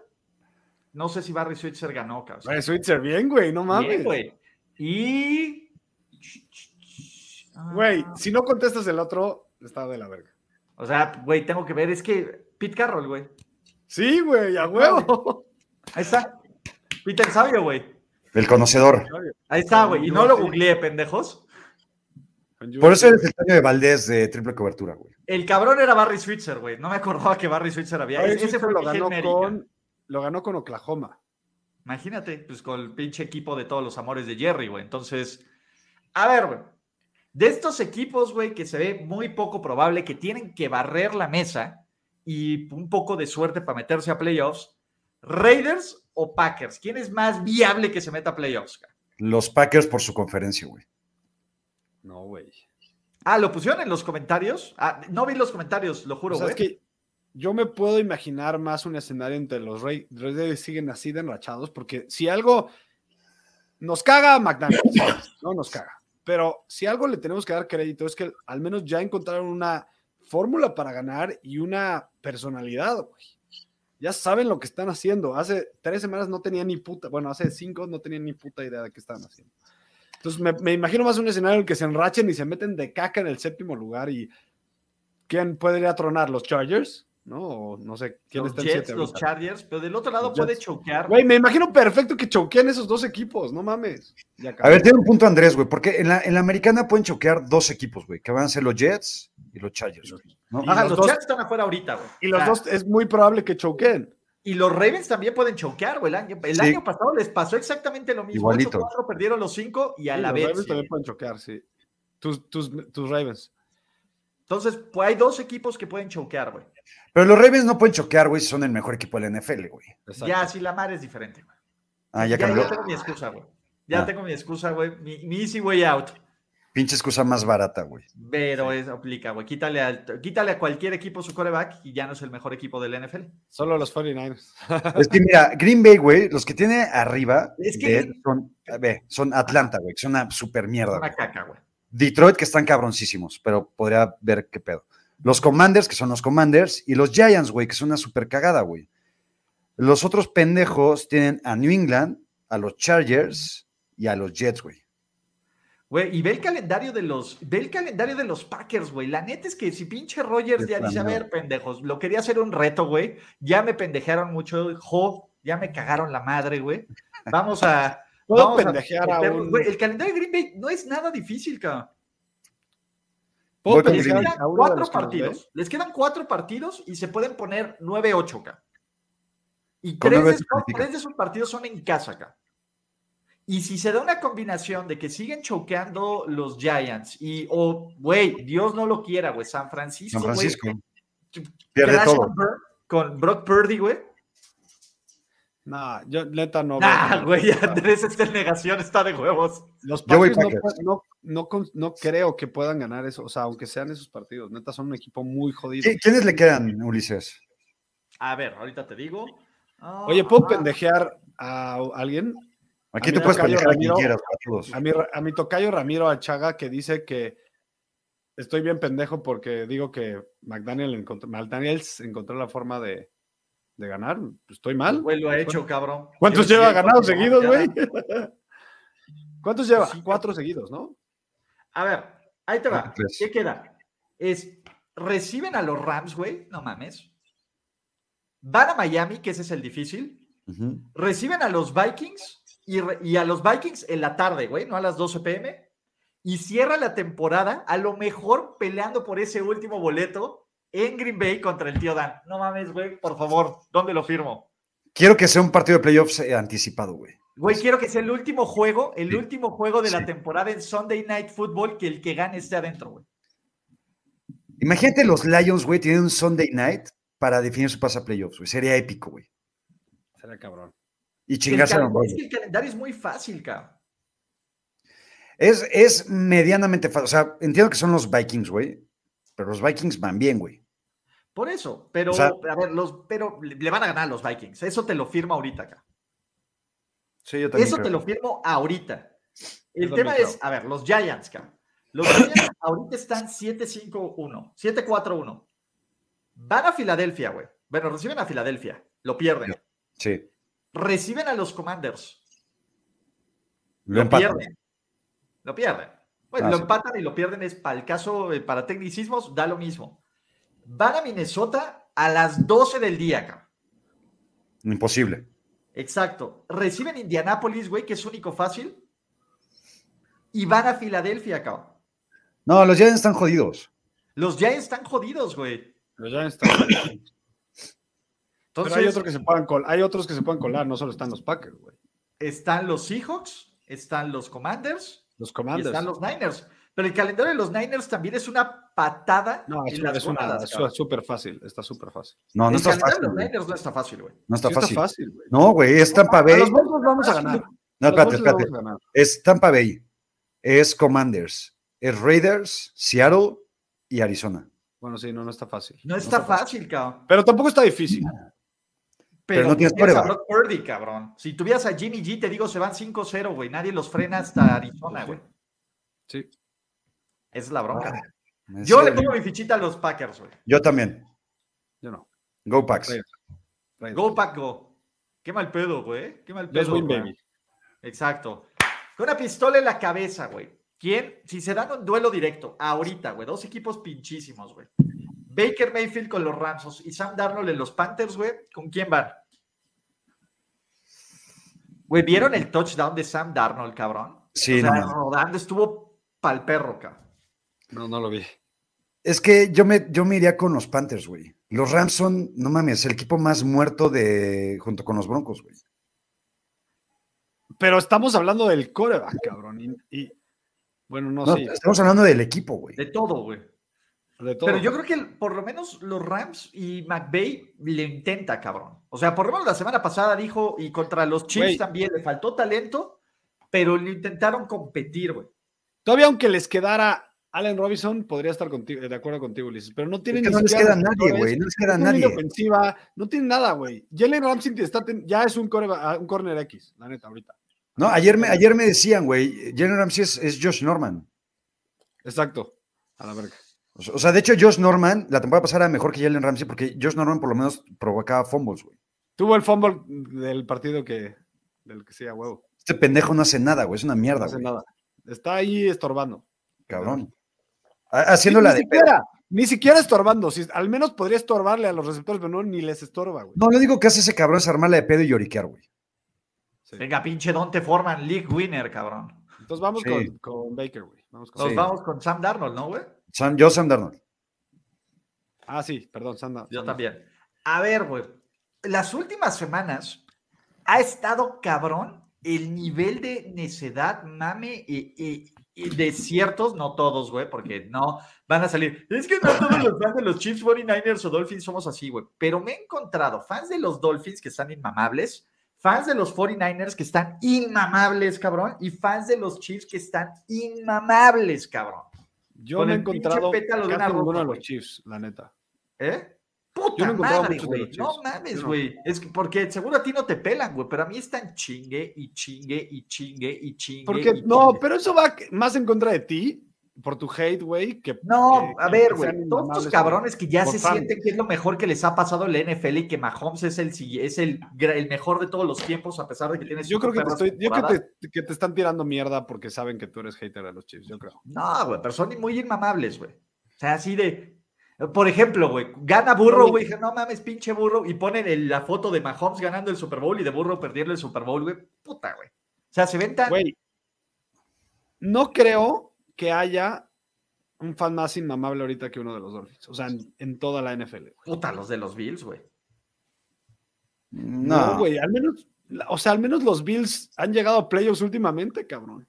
Speaker 4: No sé si Barry Switzer ganó, cabrón.
Speaker 5: Güey, Switzer, bien, güey, no mames.
Speaker 4: Bien, güey. Y.
Speaker 5: Güey,
Speaker 4: Ah,
Speaker 5: si no contestas el otro, está de la verga.
Speaker 4: O sea, güey, tengo que ver. Es que Pete Carroll, güey.
Speaker 5: Sí, güey, a huevo.
Speaker 4: Ahí está. Peter Sabio, güey.
Speaker 6: El conocedor.
Speaker 4: Ahí está, güey. Y no lo googleé, pendejos.
Speaker 6: Por eso eres el Toño de Valdés de triple cobertura, güey.
Speaker 4: El cabrón era Barry Switzer, güey. No me acordaba que Barry Switzer había.
Speaker 5: Oye,
Speaker 4: Ese
Speaker 5: Switzer
Speaker 4: fue
Speaker 5: lo ganó con lo ganó con Oklahoma.
Speaker 4: Imagínate, pues con el pinche equipo de todos los amores de Jerry, güey. Entonces, a ver, güey. De estos equipos, güey, que se ve muy poco probable que tienen que barrer la mesa y un poco de suerte para meterse a playoffs, Raiders o Packers, ¿quién es más viable que se meta a playoffs?
Speaker 6: Los Packers por su conferencia, güey.
Speaker 5: No, güey.
Speaker 4: Ah, ¿lo pusieron en los comentarios? Ah, no vi los comentarios, lo juro,
Speaker 5: O sea,
Speaker 4: güey.
Speaker 5: es que yo me puedo imaginar más un escenario entre los Rey- Raiders siguen así de enrachados, porque si algo nos caga McDaniels, no nos caga. Pero si algo le tenemos que dar crédito es que al menos ya encontraron una fórmula para ganar y una personalidad, güey. Ya saben lo que están haciendo. Hace tres semanas no tenían ni puta, bueno, hace cinco no tenían ni puta idea de qué estaban haciendo. Entonces me, me imagino más un escenario en el que se enrachen y se meten de caca en el séptimo lugar y ¿quién podría tronar? ¿Los Chargers? ¿No? O no sé quién
Speaker 4: Los
Speaker 5: está en
Speaker 4: Jets,
Speaker 5: 7
Speaker 4: los Chargers, pero del otro lado
Speaker 5: Los
Speaker 4: puede
Speaker 5: Jets.
Speaker 4: choquear.
Speaker 5: Güey, me imagino perfecto que choqueen esos dos equipos, no mames. Ya
Speaker 6: A ver, tiene un punto Andrés, güey, porque en la, en la americana pueden choquear dos equipos, güey, que van a ser los Jets y los Chargers, güey, ¿no?
Speaker 5: Y
Speaker 4: Ajá,
Speaker 5: los
Speaker 4: los, Jets están afuera ahorita, güey.
Speaker 5: Y los
Speaker 4: sea,
Speaker 5: dos es muy probable que choqueen.
Speaker 4: Y los Ravens también pueden choquear, güey. El año, el
Speaker 6: Sí.
Speaker 4: año pasado les pasó exactamente lo mismo.
Speaker 6: Igualito.
Speaker 4: 8-4 perdieron los 5 y a
Speaker 5: Sí,
Speaker 4: la
Speaker 5: los
Speaker 4: vez.
Speaker 5: Ravens
Speaker 4: sí.
Speaker 5: también pueden choquear, sí. Tus, tus, tus Ravens.
Speaker 4: Entonces, pues hay dos equipos que pueden choquear, güey.
Speaker 6: Pero los Ravens no pueden choquear, güey, si son el mejor equipo de la NFL, güey.
Speaker 4: Ya, si la mar es diferente, güey.
Speaker 6: Ah, ya cambió.
Speaker 4: ya tengo mi excusa, güey. Ya
Speaker 6: Ah.
Speaker 4: tengo mi excusa, güey. Mi, mi easy way out.
Speaker 6: Pinche excusa más barata, güey.
Speaker 4: Pero es aplica, güey. Quítale, al- quítale a cualquier equipo su coreback y ya no es el mejor equipo del NFL.
Speaker 5: Solo los 49ers.
Speaker 6: Es que mira, Green Bay, güey, los que tiene arriba
Speaker 4: Es que
Speaker 6: son, ve, son Atlanta, güey, que son una super mierda.
Speaker 4: Una caca, güey.
Speaker 6: Detroit, que están cabroncísimos, pero podría ver qué pedo. Los Commanders, que son los Commanders, y los Giants, güey, que son una super cagada, güey. Los otros pendejos tienen a New England, a los Chargers y a los Jets, güey.
Speaker 4: Güey, y ve el calendario de los, ve el calendario de los Packers, güey. La neta es que si pinche Rogers ya dice, a ver, pendejos, lo quería hacer un reto, güey. Ya me pendejaron mucho, jo, ya me cagaron la madre, güey. Vamos a.
Speaker 5: Puedo
Speaker 4: vamos
Speaker 5: pendejear a un-
Speaker 4: El calendario de Green Bay no es nada difícil, cabrón.
Speaker 5: ¿Puedo
Speaker 6: Voy con
Speaker 4: Les quedan cuatro
Speaker 5: que
Speaker 4: partidos. Les quedan cuatro partidos y se pueden poner 9-8 acá. Y tres de, tres de esos partidos son en casa acá. Y si se da una combinación de que siguen choqueando los Giants y, o, güey, Dios no lo quiera, güey, San Francisco,
Speaker 6: San Francisco. Pierde
Speaker 4: crash
Speaker 6: todo.
Speaker 4: con Brock Purdy, güey.
Speaker 5: No, yo neta no.
Speaker 4: Nah,
Speaker 5: veo-
Speaker 4: güey, Andrés está en negación, está de huevos.
Speaker 5: Los
Speaker 6: Yo voy
Speaker 5: Packers no, no, no, no creo que puedan ganar eso. O sea, aunque sean esos partidos, neta son un equipo muy jodido.
Speaker 6: ¿Qui- ¿Quiénes le quedan, Ulises?
Speaker 4: A ver, ahorita te digo.
Speaker 5: Oye, ¿puedo
Speaker 4: ah,
Speaker 5: pendejear a alguien?
Speaker 6: Aquí
Speaker 5: A
Speaker 6: tú puedes
Speaker 5: Tocayo
Speaker 6: pendejar a quien quieras, a todos.
Speaker 5: A mi, a mi tocayo Ramiro Achaga que dice que estoy bien pendejo porque digo que McDaniel encontró, McDaniels encontró la forma de, de ganar. Estoy mal.
Speaker 4: Güey, lo ha hecho, cabrón.
Speaker 5: ¿Cuántos
Speaker 4: Lleva-
Speaker 5: lleva ganados seguidos, güey? ¿Cuántos lleva?
Speaker 4: Sí.
Speaker 5: Cuatro seguidos, ¿no?
Speaker 4: A ver, ahí te va.
Speaker 6: Tres.
Speaker 4: ¿Qué queda? Es, reciben a los Rams, güey, no mames. Van a Miami, que ese es el difícil. Reciben a los Vikings y, re- y a los Vikings en la tarde, güey, no a las 12 pm. Y cierra la temporada, a lo mejor peleando por ese último boleto en Green Bay contra el tío Dan. No mames, güey, por favor, ¿dónde lo firmo?
Speaker 6: Quiero que sea un partido de playoffs eh, anticipado, güey.
Speaker 4: Güey, quiero que sea el último juego, el
Speaker 6: Sí.
Speaker 4: último juego de la temporada en Sunday Night Football, que el que gane esté adentro, güey.
Speaker 6: Imagínate los Lions, güey, tienen un Sunday night para definir su pase a playoffs, güey. Sería épico, güey.
Speaker 5: Será cabrón.
Speaker 6: Y
Speaker 4: El
Speaker 6: chingarse a los
Speaker 4: es que el calendario es muy fácil, cabrón.
Speaker 6: Es, es medianamente fácil. O sea, entiendo que son los Vikings, güey. Pero los Vikings van bien, güey.
Speaker 4: Por eso, pero,
Speaker 6: O sea-
Speaker 4: a ver, los, pero le van a ganar a los Vikings. Eso te lo firmo ahorita acá.
Speaker 6: Sí, yo
Speaker 4: Eso te lo firmo ahorita. El
Speaker 5: Yo
Speaker 4: tema
Speaker 5: también
Speaker 4: es, a ver, los Giants, cabrón. Los Giants ahorita están 7-5-1, 7-4-1. Van a Filadelfia, güey. Bueno, reciben a Filadelfia, lo pierden.
Speaker 6: Sí.
Speaker 4: Reciben a los Commanders,
Speaker 6: Lo
Speaker 4: lo
Speaker 6: empatan.
Speaker 4: pierden. Lo pierden. Bueno,
Speaker 6: Ah,
Speaker 4: lo
Speaker 6: sí.
Speaker 4: empatan y lo pierden es para el caso, eh, para tecnicismos, da lo mismo. Van a Minnesota a las 12 del día, cabrón.
Speaker 6: Imposible.
Speaker 4: Exacto. Reciben Indianápolis, güey, que es único fácil. Y van a Filadelfia, cabrón.
Speaker 6: No, los Giants están jodidos.
Speaker 4: Los Giants están jodidos, güey.
Speaker 5: Pero ya está. Pero
Speaker 4: Entonces,
Speaker 5: hay, otros que se puedan col- hay otros que se pueden colar, no solo están los Packers, güey.
Speaker 4: están los Seahawks, están los Commanders
Speaker 5: Los
Speaker 4: y
Speaker 5: Commanders.
Speaker 4: están los Niners. Pero el calendario de los Niners también es una patada
Speaker 5: No, es,
Speaker 4: en
Speaker 5: una-
Speaker 4: las
Speaker 5: es una súper fácil, está súper fácil.
Speaker 6: No, no
Speaker 4: el
Speaker 6: está
Speaker 4: calendario
Speaker 6: fácil.
Speaker 4: de los. Niners no está fácil, güey.
Speaker 6: No está
Speaker 5: Sí
Speaker 6: fácil.
Speaker 5: fácil, güey.
Speaker 6: No, güey, es Tampa Bay.
Speaker 5: los Broncos vamos a ganar.
Speaker 6: No, espérate, espérate. Es Tampa Bay, es Commanders, es Raiders, Seattle y Arizona.
Speaker 5: Bueno, sí, no, no está fácil.
Speaker 4: No está fácil, cabrón.
Speaker 5: Pero tampoco está difícil.
Speaker 4: Pero,
Speaker 6: no tienes
Speaker 4: tienes a
Speaker 6: quarterback.
Speaker 4: Brock Purdy, cabrón. Si tuvieras a Jimmy G, te digo, se van 5-0, güey. Nadie los frena hasta Arizona, güey.
Speaker 5: Sí.
Speaker 4: Esa es la bronca.
Speaker 6: Es
Speaker 4: Yo le pongo mi fichita a los Packers, güey.
Speaker 6: Yo también.
Speaker 5: Yo no.
Speaker 6: Go Packs.
Speaker 5: Raiders. Raiders.
Speaker 4: Go Pack Go. Qué mal pedo, güey. Qué mal pedo.
Speaker 5: Baby.
Speaker 4: Exacto. Con una pistola en la cabeza, güey. ¿Quién? Si se dan un duelo directo, ahorita, güey. Dos equipos pinchísimos, güey. Baker Mayfield con los Rams y Sam Darnold en los Panthers, güey, ¿con quién van? Güey, ¿vieron el touchdown de Sam Darnold, cabrón?
Speaker 6: Sí,
Speaker 4: o sea,
Speaker 6: no.
Speaker 4: rodando estuvo pa'l perro, cabrón.
Speaker 5: No, no lo vi.
Speaker 6: Es que yo me, yo me iría con los Panthers, güey. Los Rams son, no mames, el equipo más muerto de junto con los Broncos, güey.
Speaker 5: Pero estamos hablando del coreback, cabrón. Y, y- bueno, no,
Speaker 6: No,
Speaker 5: sé.
Speaker 6: estamos hablando del equipo, güey.
Speaker 4: De todo, güey. Pero yo creo que por lo menos los Rams y McVay le intenta, cabrón. O sea, por lo menos la semana pasada dijo, y contra los Chiefs también le faltó talento, pero le intentaron competir, güey.
Speaker 5: Todavía aunque les quedara Allen Robinson, podría estar contigo, de acuerdo contigo, Ulises. Pero no tienen
Speaker 6: Es que
Speaker 5: ni
Speaker 6: no les
Speaker 5: siquiera
Speaker 6: queda nadie, güey. No les queda
Speaker 5: no
Speaker 6: nadie.
Speaker 5: ofensiva, no tienen nada, güey. Jalen Ramsey está ten- ya es un, coreba- un corner X, la neta, ahorita.
Speaker 6: No, ayer me, ayer me decían, güey, Jalen Ramsey es, es Josh Norman.
Speaker 5: Exacto. A la verga.
Speaker 6: O sea- de hecho, Josh Norman, la temporada pasada era mejor que Jalen Ramsey porque Josh Norman por lo menos provocaba fumbles, güey.
Speaker 5: Tuvo el fumble del partido que, del que sea huevo.
Speaker 6: Este pendejo no hace nada, güey. Es una
Speaker 5: No
Speaker 6: mierda,
Speaker 5: hace
Speaker 6: güey.
Speaker 5: nada. Está ahí estorbando.
Speaker 6: Cabrón. Ha- Haciendo
Speaker 5: Sí,
Speaker 6: de.
Speaker 5: siquiera, ni siquiera estorbando. Si, al menos podría estorbarle a los receptores, pero no, ni les estorba, güey.
Speaker 6: No, lo único que hace ese cabrón es armarla de pedo y lloriquear, güey.
Speaker 5: Sí.
Speaker 4: Venga, pinche Donte Forman, League Winner, cabrón.
Speaker 5: Entonces vamos
Speaker 6: Sí.
Speaker 5: con, con Baker, güey. Vamos con
Speaker 4: Nos
Speaker 6: Sí.
Speaker 4: vamos con Sam Darnold, ¿no, güey?
Speaker 6: Sam, yo, Sam Darnold.
Speaker 5: Ah, sí, perdón, Sanda.
Speaker 4: Yo también. A ver, güey. Las últimas semanas ha estado cabrón el nivel de necedad, mame y, y- y de ciertos, no todos, güey, porque no van a salir. Es que no todos los fans de los Chiefs, 49ers o Dolphins somos así, güey. Pero me he encontrado fans de los Dolphins que están inmamables, fans de los 49ers que están inmamables, cabrón, y fans de los Chiefs que están inmamables, cabrón.
Speaker 5: Yo no he encontrado casi ninguno de los. Chiefs, la neta.
Speaker 4: ¿Eh?
Speaker 5: No
Speaker 4: Puta madre, güey. No
Speaker 5: Chiefs.
Speaker 4: mames,
Speaker 5: no.
Speaker 4: güey. Es que porque seguro a ti no te pelan, güey, pero a mí están chingue y chingue y chingue y chingue.
Speaker 5: Porque,
Speaker 4: y
Speaker 5: no,
Speaker 4: chingue.
Speaker 5: pero eso va más en contra de ti, por tu hate, güey, que...
Speaker 4: No,
Speaker 5: que-
Speaker 4: a ver, güey. Todos estos cabrones que ya se
Speaker 5: fan.
Speaker 4: sienten que es lo mejor que les ha pasado en la NFL y que Mahomes es el, es el, el mejor de todos los tiempos, a pesar de que tiene
Speaker 5: Yo creo que te estoy, yo que te, que te están tirando mierda porque saben que tú eres hater de los Chiefs, yo creo.
Speaker 4: No, güey, pero son muy inmamables, güey. O sea, así de. Por ejemplo, güey, gana Burro, güey. Dije, no mames, pinche Burro. Y ponen el- la foto de Mahomes ganando el Super Bowl y de Burro perdiendo el Super Bowl, güey. Puta, güey. O sea, se ven tan.
Speaker 5: Güey, no creo que haya un fan más inmamable ahorita que uno de los Dolphins. O sea, en, en toda la NFL. güey.
Speaker 4: Puta, los de los Bills, güey.
Speaker 6: No,
Speaker 5: No, güey, al menos, o sea, al menos los Bills han llegado a playoffs últimamente, cabrón.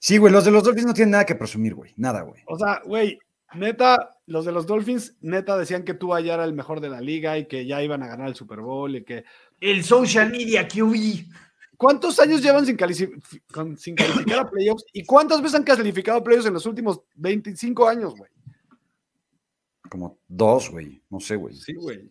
Speaker 6: Sí, güey, los de los Dolphins no tienen nada que presumir, güey. Nada, güey.
Speaker 5: O sea, güey, neta, los de los Dolphins, neta, decían que tú ya era el mejor de la liga y que ya iban a ganar el Super Bowl y que.
Speaker 4: El social media QB.
Speaker 5: ¿Cuántos años llevan sin, con- sin calificar a playoffs? ¿Y cuántas veces han calificado a playoffs en los últimos 25 años, güey?
Speaker 6: Como dos, güey. No sé, güey.
Speaker 5: Sí, güey.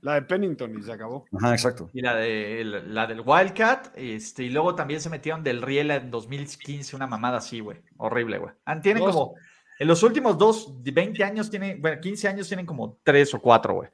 Speaker 5: La de Pennington y se acabó.
Speaker 6: Ajá, exacto.
Speaker 4: Y la, de, la del Wildcat. Este, y luego también se metieron del Riela en 2015, una mamada así, güey. Horrible, güey. Ah, Tienen
Speaker 5: Dos.
Speaker 4: como. En los últimos dos, de 20 años tienen, bueno, 15 años tienen como tres o cuatro, güey.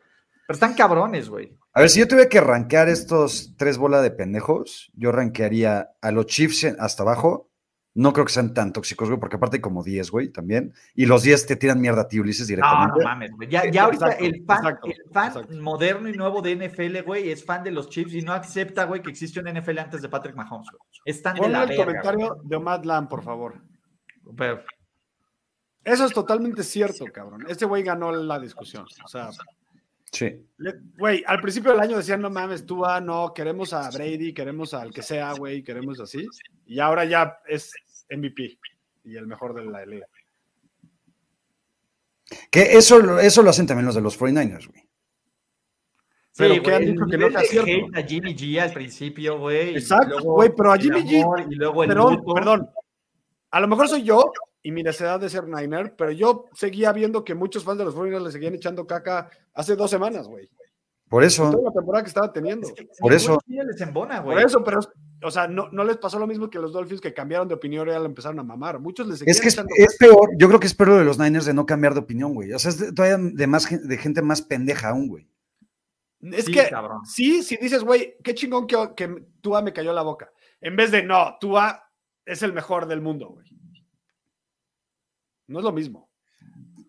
Speaker 4: Pero están cabrones, güey.
Speaker 6: A ver, si yo tuviera que rankear estos tres bolas de pendejos, yo rankearía a los Chiefs hasta abajo. No creo que sean tan tóxicos, güey, porque aparte hay como 10, güey, también. Y los 10 te tiran mierda a ti, Ulises,
Speaker 4: No,
Speaker 6: directamente.
Speaker 4: no mames, güey. Ya, ya ahorita
Speaker 5: Exacto,
Speaker 4: el fan,
Speaker 5: exacto,
Speaker 4: el fan
Speaker 5: exacto.
Speaker 4: moderno y nuevo de NFL, güey, es fan de los Chiefs y no acepta, güey, que existe un NFL antes de Patrick Mahomes, güey. Están de
Speaker 5: Ponle
Speaker 4: la
Speaker 5: el
Speaker 4: verga,
Speaker 5: comentario de Omad Lam, por favor.
Speaker 4: Pero-
Speaker 5: Eso es totalmente cierto, cabrón. Este güey ganó la discusión. O sea,
Speaker 6: Sí.
Speaker 5: güey, al principio del año decían, no mames, tú, ah, no, queremos a Brady, queremos al que sea, güey, queremos así. Y ahora ya es MVP y el mejor de la liga.
Speaker 6: Que eso, lo- eso lo hacen también los de los 49ers, güey.
Speaker 5: Pero
Speaker 4: Sí,
Speaker 5: que han
Speaker 4: güey,
Speaker 5: dicho
Speaker 4: el
Speaker 5: que no cierto.
Speaker 4: hate a Jimmy G al principio, güey.
Speaker 5: Exacto, güey, pero a Jimmy G-
Speaker 4: Y luego el luto.
Speaker 5: perdón. A lo mejor soy yo y mi necesidad de ser Niner, pero yo seguía viendo que muchos fans de los 49ers le seguían echando caca hace dos semanas, güey.
Speaker 6: Por eso.
Speaker 5: Toda la temporada que estaba teniendo.
Speaker 4: Es que
Speaker 6: Por eso-
Speaker 4: les embona, güey.
Speaker 5: Por eso, pero, o sea, no, no les pasó lo mismo que los Dolphins que cambiaron de opinión y ya lo empezaron a mamar. Muchos les seguían
Speaker 6: Es que es, peor, yo creo que es peor lo de los Niners de no cambiar de opinión, güey. O sea, es de- todavía de más de gente más pendeja aún, güey.
Speaker 5: Es
Speaker 4: Sí,
Speaker 5: que
Speaker 4: cabrón.
Speaker 5: sí, si dices, güey, qué chingón que, que Tua me cayó la boca. En vez de, no, Tua es el mejor del mundo, güey. No es lo mismo.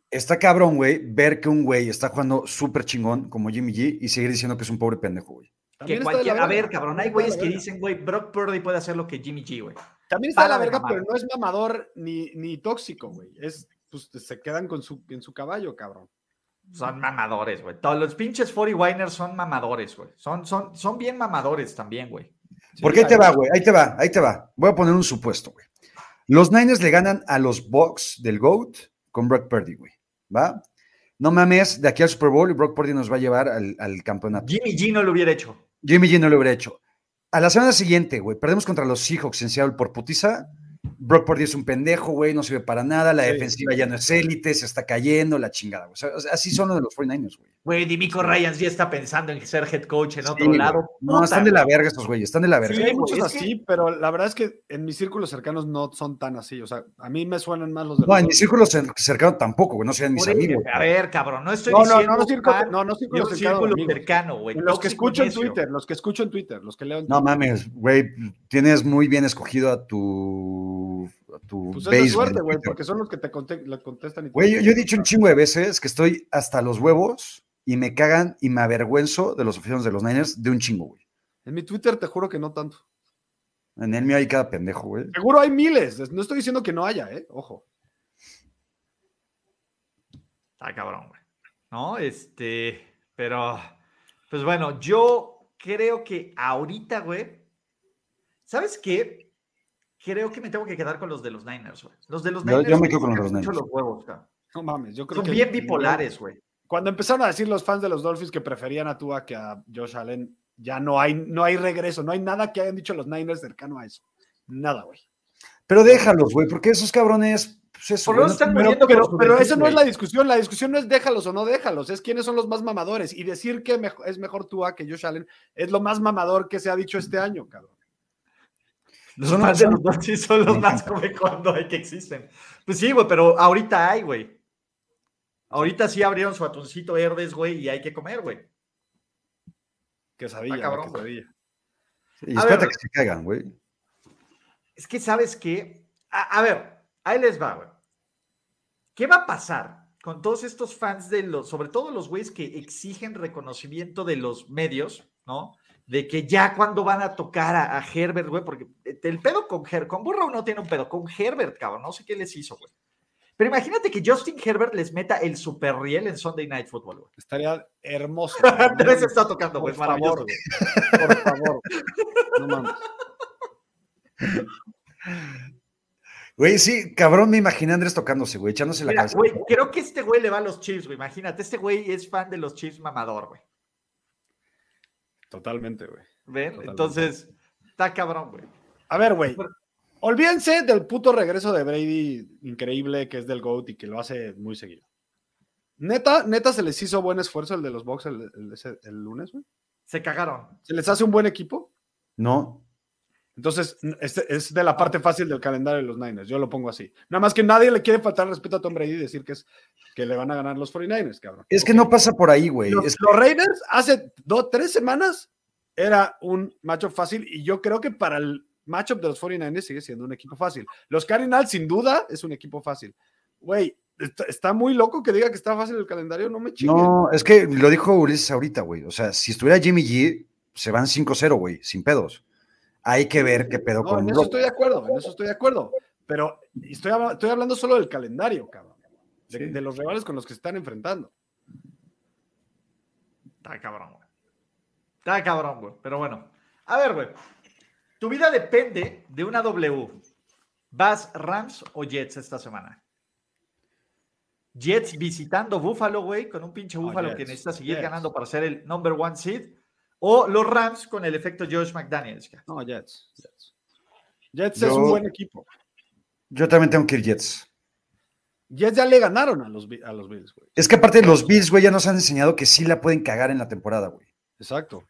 Speaker 6: está cabrón, güey, ver que un güey está jugando súper chingón como Jimmy G y seguir diciendo que es un pobre pendejo, güey.
Speaker 4: Que
Speaker 5: También está de
Speaker 4: cualquier-
Speaker 5: la
Speaker 4: a
Speaker 5: verga.
Speaker 4: ver, cabrón, hay güeyes que dicen, güey, Brock Purdy puede hacer lo que Jimmy G, güey.
Speaker 5: También está la verga, pero no es mamador ni, ni tóxico, güey. Es, pues se quedan con su, en su caballo, cabrón.
Speaker 4: Son mamadores, güey. Todos los pinches 40 Winers son mamadores, güey. Son, son, son bien mamadores también, güey.
Speaker 6: Porque ahí te va, güey, ahí te va, ahí te va. Voy a poner un supuesto, güey. Los Niners le ganan a los Bucks del GOAT con Brock Purdy, güey. ¿Va? No mames, de aquí al Super Bowl y Brock Purdy nos va a llevar al, al campeonato.
Speaker 4: Jimmy G no lo hubiera hecho.
Speaker 6: Jimmy G no lo hubiera hecho. A la semana siguiente, güey, perdemos contra los Seahawks en Seattle por putiza. Brock Purdy es un pendejo, güey, no sirve para nada. La
Speaker 5: Sí.
Speaker 6: defensiva ya no es élite, se está cayendo, la chingada, güey. O sea, así son los de los 49ers, güey.
Speaker 4: Güey, Dimico Ryans ya está pensando en ser head coach en otro
Speaker 6: Sí,
Speaker 4: lado.
Speaker 6: No,
Speaker 4: Puta,
Speaker 6: están de la verga estos güeyes, están de la verga.
Speaker 5: Sí, hay muchos
Speaker 4: es
Speaker 5: así, pero la verdad es que en mis círculos cercanos no son tan así. O sea, a mí me suenan más los de
Speaker 6: No,
Speaker 5: los
Speaker 6: en
Speaker 5: dos.
Speaker 6: mi círculo cer- cercano tampoco, güey, no sean mis
Speaker 4: Por
Speaker 6: amigos.
Speaker 4: A ver, cabrón, no estoy
Speaker 5: No, no,
Speaker 4: diciendo
Speaker 5: no, no, círculo-
Speaker 4: mal
Speaker 5: no, no círculo
Speaker 4: círculo
Speaker 5: amigos.
Speaker 4: cercano, güey.
Speaker 5: En los que escucho en. Twitter, los que escucho en Twitter, los que leo en
Speaker 6: No
Speaker 5: Twitter.
Speaker 6: mames, güey, tienes muy bien escogido a tu, a tu
Speaker 5: Pues es suerte,
Speaker 6: güey,
Speaker 5: porque son los que te contestan. y te-
Speaker 6: Güey, yo, yo he dicho un chingo de veces que estoy hasta los huevos y me cagan y me avergüenzo de los oficiales de los Niners de un chingo, güey.
Speaker 5: En mi Twitter te juro que no tanto.
Speaker 6: En el mío hay cada pendejo, güey.
Speaker 5: Seguro hay miles. No estoy diciendo que no haya, ¿eh? Ojo.
Speaker 4: Está cabrón, güey. ¿No? Este, pero, pues bueno, yo creo que ahorita, güey, ¿sabes qué? Creo que me tengo que quedar con los de los Niners, güey. Los de los Niners.
Speaker 6: yo me quedo con los Niners.
Speaker 4: los huevos, cabrón.
Speaker 5: No mames, yo creo
Speaker 4: Son
Speaker 5: que.
Speaker 4: bien bipolares, güey.
Speaker 5: Cuando empezaron a decir los fans de los Dolphins que preferían a Tua que a Josh Allen, ya no hay, no hay regreso, no hay nada que hayan dicho los Niners cercano a eso. Nada, güey.
Speaker 6: Pero déjalos, güey, porque esos cabrones, pues eso,
Speaker 4: Por lo
Speaker 6: güey,
Speaker 4: menos
Speaker 6: no-
Speaker 4: están
Speaker 5: Pero,
Speaker 4: muriendo
Speaker 5: pero, pero esa no es la discusión. La discusión no es déjalos o no déjalos, es quiénes son los más mamadores. Y decir que es mejor Tua que Josh Allen es lo más mamador que se ha dicho este año, cabrón.
Speaker 4: Los
Speaker 6: Son-
Speaker 4: fans de los Dolphins son los más come cuando hay que existen. Pues sí, güey, pero ahorita hay, güey. Ahorita sí abrieron su atuncito verdes, güey, y hay que comer, güey.
Speaker 5: Quesadilla,
Speaker 4: cabrón,
Speaker 5: la quesadilla.
Speaker 6: Y espérate
Speaker 4: ver.
Speaker 6: que se caigan, güey.
Speaker 4: Es que, ¿sabes qué? A, a ver, ahí les va, güey. ¿Qué va a pasar con todos estos fans de los, sobre todo los güeyes que exigen reconocimiento de los medios, ¿no? De que ya cuando van a tocar a, a Herbert, güey, porque el pedo con Herbert, con Burrow no tiene un pedo, con Herbert, cabrón, no sé qué les hizo, güey. Pero imagínate que Justin Herbert les meta el super riel en Sunday Night Football, güey.
Speaker 5: Estaría hermoso.
Speaker 4: Andrés está tocando,
Speaker 5: Por
Speaker 4: güey, maravilloso.
Speaker 5: favor, güey. Por favor. No mames.
Speaker 6: Güey, sí, cabrón, me imaginé a Andrés tocándose, güey, echándose la
Speaker 4: Mira,
Speaker 6: cabeza.
Speaker 4: güey, creo que este güey le va a los Chiefs, güey. Imagínate, este güey es fan de los Chiefs mamador, güey.
Speaker 5: Totalmente, güey.
Speaker 4: ¿Ven?
Speaker 5: Totalmente.
Speaker 4: Entonces, está cabrón, güey.
Speaker 5: A ver, güey. Olvídense del puto regreso de Brady increíble que es del GOAT y que lo hace muy seguido. Neta, neta se les hizo buen esfuerzo el de los Bucks el, el- el lunes, güey.
Speaker 4: Se cagaron.
Speaker 5: ¿Se les hace un buen equipo?
Speaker 6: No,
Speaker 5: Entonces, este es de la parte fácil del calendario de los Niners. Yo lo pongo así. Nada más que nadie le quiere faltar respeto a Tom Brady y decir que, es, que le van a ganar los 49ers, cabrón.
Speaker 6: es que no pasa por ahí, güey.
Speaker 5: Los,
Speaker 6: Es que-
Speaker 5: los Raiders hace dos, tres semanas era un matchup fácil y yo creo que para el matchup de los 49ers sigue siendo un equipo fácil. Los Cardinals, sin duda, es un equipo fácil. Güey, está, está muy loco que diga que está fácil el calendario, no me chinguen.
Speaker 6: No, es que lo dijo Ulises ahorita, güey. O sea, si estuviera Jimmy G, se van 5-0, güey, sin pedos. Hay que ver qué pedo
Speaker 5: No,
Speaker 6: con
Speaker 5: en eso estoy de acuerdo, en eso estoy de acuerdo. Pero estoy, estoy hablando solo del calendario, cabrón. De,
Speaker 6: Sí.
Speaker 5: de los rivales con los que se están enfrentando.
Speaker 4: Está cabrón, güey. Está cabrón, güey. Pero bueno. A ver, güey. Tu vida depende de una W. ¿Vas Rams o Jets esta semana? Jets visitando Buffalo, güey, con un pinche
Speaker 5: No,
Speaker 4: Buffalo que necesita seguir ganando para ser el number one seed. O los Rams con el efecto Josh McDaniels.
Speaker 5: No, Jets. Jets, Jets
Speaker 6: Yo-
Speaker 5: es un buen equipo.
Speaker 6: Yo también tengo que ir Jets.
Speaker 5: Jets ya le ganaron a los, a los Bills, güey.
Speaker 6: Es que aparte los Bills, güey, ya nos han enseñado que sí la pueden cagar en la temporada, güey.
Speaker 5: Exacto.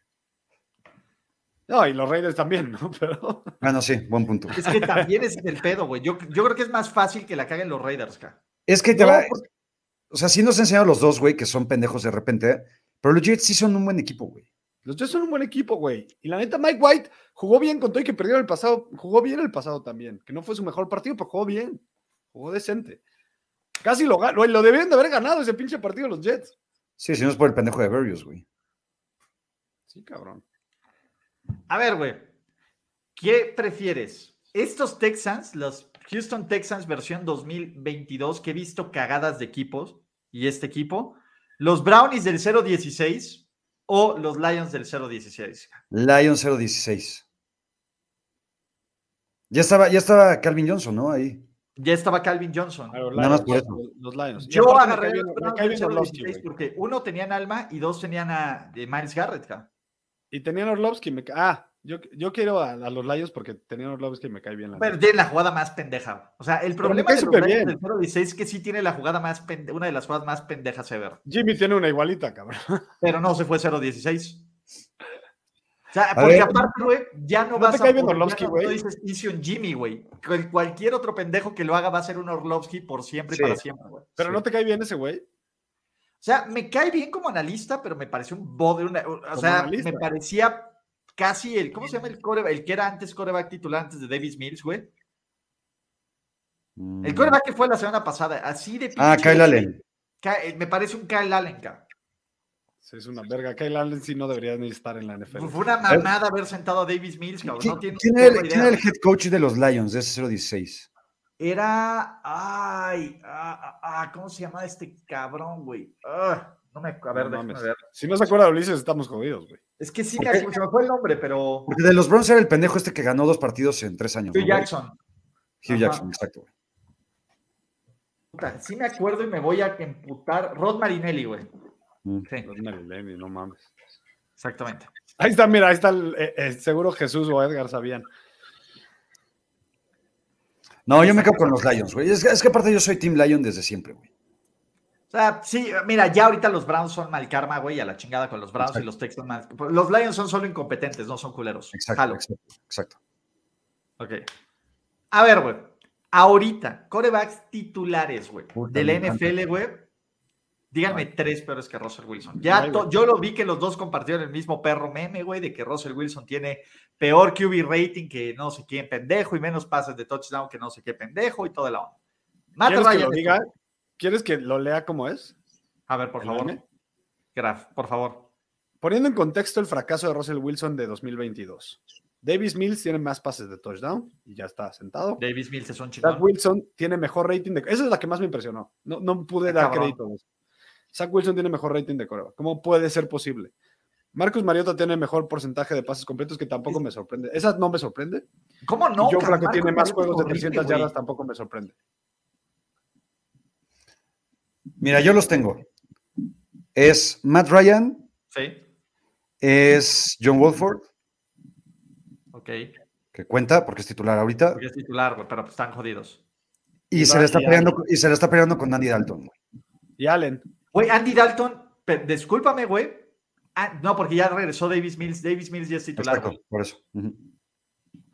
Speaker 5: No, y los Raiders también, ¿no? Pero
Speaker 6: Bueno, sí, buen punto.
Speaker 4: Es que también es el pedo, güey. Yo, yo creo que es más fácil que la caguen los Raiders, acá.
Speaker 6: Es que te
Speaker 5: No,
Speaker 6: va.
Speaker 5: porque-
Speaker 6: O sea, sí nos han enseñado los dos, güey, que son pendejos de repente, pero los Jets sí son un buen equipo, güey.
Speaker 5: Los Jets son un buen equipo, güey. Y la neta, Mike White jugó bien con todo y que perdió el pasado. Jugó bien el pasado también. Que no fue su mejor partido, pero jugó bien. Jugó decente. Casi lo ganó. Lo debían de haber ganado ese pinche partido los Jets.
Speaker 6: Sí, si no es por el pendejo de Berrios, güey.
Speaker 5: Sí, cabrón.
Speaker 4: A ver, güey. ¿Qué prefieres? Estos Texans, los Houston Texans versión 2022, que he visto cagadas de equipos y este equipo, los Brownies del 016 o los Lions del 016.
Speaker 6: Lion 016. Ya estaba, ya estaba Calvin Johnson, ¿no? Ahí.
Speaker 4: Ya estaba Calvin Johnson.
Speaker 6: Nada más
Speaker 5: Lions,
Speaker 6: por eso.
Speaker 5: Los Lions.
Speaker 4: Yo agarré los Browns del
Speaker 5: bien Orlovsky,
Speaker 4: 016
Speaker 5: güey.
Speaker 4: porque uno tenían Alma y dos tenían a de Miles Garrett. ca.
Speaker 5: Y tenían Orlovsky. Me... ca- Ah, yo, yo quiero a, a los Lions porque tenían Orlovsky y me cae bien. La
Speaker 4: Pero tiene la jugada más pendeja. O sea, el problema de los Lions del 016 es que sí tiene la jugada más pende- una de las jugadas más pendejas ever.
Speaker 5: Jimmy tiene una igualita, cabrón.
Speaker 4: Pero no se fue 016. O sea,
Speaker 6: A
Speaker 4: porque
Speaker 6: ver.
Speaker 4: aparte, güey, ya no,
Speaker 5: ¿No
Speaker 4: vas
Speaker 5: te cae bien Orlovsky,
Speaker 4: no-
Speaker 5: güey?
Speaker 4: no dices hice un Jimmy, güey. Cual- Cualquier otro pendejo que lo haga va a ser un Orlovsky por siempre
Speaker 6: Sí.
Speaker 4: y para siempre, güey.
Speaker 5: Pero
Speaker 6: Sí.
Speaker 5: no te cae bien ese güey.
Speaker 4: O sea, me cae bien como analista, pero me pareció un bode. Una, o
Speaker 5: Como
Speaker 4: sea,
Speaker 5: analista.
Speaker 4: me parecía casi el. ¿Cómo se llama el coreback? El que era antes coreback titular antes de Davis Mills, güey.
Speaker 6: Mm.
Speaker 4: El coreback que fue la semana pasada. Así de
Speaker 6: Ah,
Speaker 4: pinche-
Speaker 6: Kyle Allen.
Speaker 4: Eh, Me parece un Kyle Allen, ca.
Speaker 5: Sí, es una verga. Kyle Allen sí no debería ni estar en la NFL.
Speaker 4: Fue una mamada haber sentado a Davis Mills, cabrón.
Speaker 6: ¿Quién,
Speaker 4: No tiene
Speaker 6: quién el, quién era el head coach de los Lions de ese 016?
Speaker 4: Era. Ay, ah, ah, ah, ¿cómo se llama este cabrón, güey? Ah, no me. A ver,
Speaker 5: No
Speaker 4: ver.
Speaker 5: Si no se acuerda de Ulises, estamos jodidos, güey.
Speaker 4: Es que sí, me, se me fue el nombre, pero.
Speaker 6: Porque de los Browns era el pendejo este que ganó dos partidos en tres años.
Speaker 4: Hugh. Jackson.
Speaker 6: Hugh
Speaker 4: Ajá.
Speaker 6: Jackson, exacto. güey.
Speaker 4: Puta, Sí me acuerdo y me voy a emputar. Rod Marinelli, güey.
Speaker 6: Mm.
Speaker 4: Sí,
Speaker 5: Los Marilene, no mames.
Speaker 4: exactamente.
Speaker 5: Ahí está, mira, ahí está el, eh, eh, seguro Jesús o Edgar sabían.
Speaker 6: No, yo me quedo con los Lions, güey. Es, que- es que aparte yo soy Team Lion desde siempre, güey.
Speaker 4: O sea, sí, mira, ya ahorita los Browns son mal karma, güey, a la chingada con los Browns
Speaker 6: Exacto.
Speaker 4: y los Texans mal. Los Lions son solo incompetentes, no son culeros.
Speaker 6: Exacto,
Speaker 4: Jalo.
Speaker 6: exacto, exacto.
Speaker 4: Ok. A ver, güey. Ahorita, corebacks titulares, güey, de la. NFL, güey. Díganme tres peores que Russell Wilson. Ya yo lo vi que los dos compartieron el mismo perro meme, güey, de que Russell Wilson tiene peor QB rating que no sé quién pendejo y menos pases de touchdown que no sé qué pendejo y toda la onda. Matt
Speaker 5: ¿Quieres que
Speaker 4: Ryan
Speaker 5: lo
Speaker 4: es-
Speaker 5: diga? ¿Quieres que lo lea como es?
Speaker 4: A ver, por
Speaker 5: ¿El
Speaker 4: favor. Graf, por favor.
Speaker 5: Poniendo en contexto el fracaso de Russell Wilson de 2022. Davis Mills tiene más pases de touchdown y ya está sentado.
Speaker 4: Davis Mills es un
Speaker 5: Zach
Speaker 4: chingón.
Speaker 5: Wilson tiene mejor rating de. Esa es la que más me impresionó. No, no pude
Speaker 4: Está
Speaker 5: dar
Speaker 4: cabrón.
Speaker 5: crédito. Zach Wilson tiene mejor rating de coreback. ¿Cómo puede ser posible? Marcus Mariota tiene mejor porcentaje de pases completos que tampoco me sorprende. Esa no me sorprende.
Speaker 4: ¿Cómo no? Cabrón?
Speaker 5: Flacco
Speaker 4: Marcus
Speaker 5: tiene más juegos de
Speaker 4: es horrible,
Speaker 5: 300
Speaker 4: güey.
Speaker 5: yardas, tampoco me sorprende.
Speaker 6: Mira, yo los tengo. Es Matt Ryan,
Speaker 4: Sí,
Speaker 6: es John Wolford,
Speaker 4: ok.
Speaker 6: que cuenta porque es titular ahorita,
Speaker 4: Porque es titular, güey, pero están jodidos.
Speaker 6: y se, le está
Speaker 5: y
Speaker 6: peleando, y se le está peleando con Andy Dalton. güey.
Speaker 5: Y Allen.
Speaker 4: Güey, Andy Dalton, pe- discúlpame, güey. Ah, no, porque ya regresó Davis Mills. Davis Mills ya es titular,
Speaker 6: Exacto, por eso.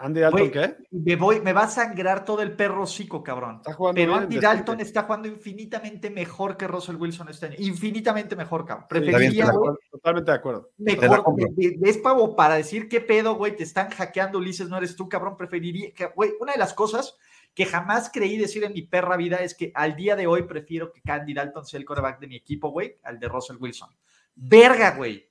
Speaker 5: Andy Dalton, ¿qué?
Speaker 4: Me, voy, me va a sangrar todo el perro hocico, cabrón.
Speaker 5: Está jugando
Speaker 4: Pero
Speaker 5: bien,
Speaker 4: Andy. Dalton está jugando infinitamente mejor que Russell Wilson este año. Infinitamente mejor, cabrón.
Speaker 5: Sí,
Speaker 6: bien,
Speaker 4: Preferiría.
Speaker 5: Totalmente de acuerdo.
Speaker 4: Mejor.
Speaker 6: compro.
Speaker 4: de- de- Es pavo para decir qué pedo, güey, te están hackeando, Ulises, no eres tú, cabrón. Preferiría, güey, una de las cosas que jamás creí decir en mi perra vida es que al día de hoy prefiero que Andy Dalton sea el quarterback de mi equipo, güey, al de Russell Wilson. Verga, güey.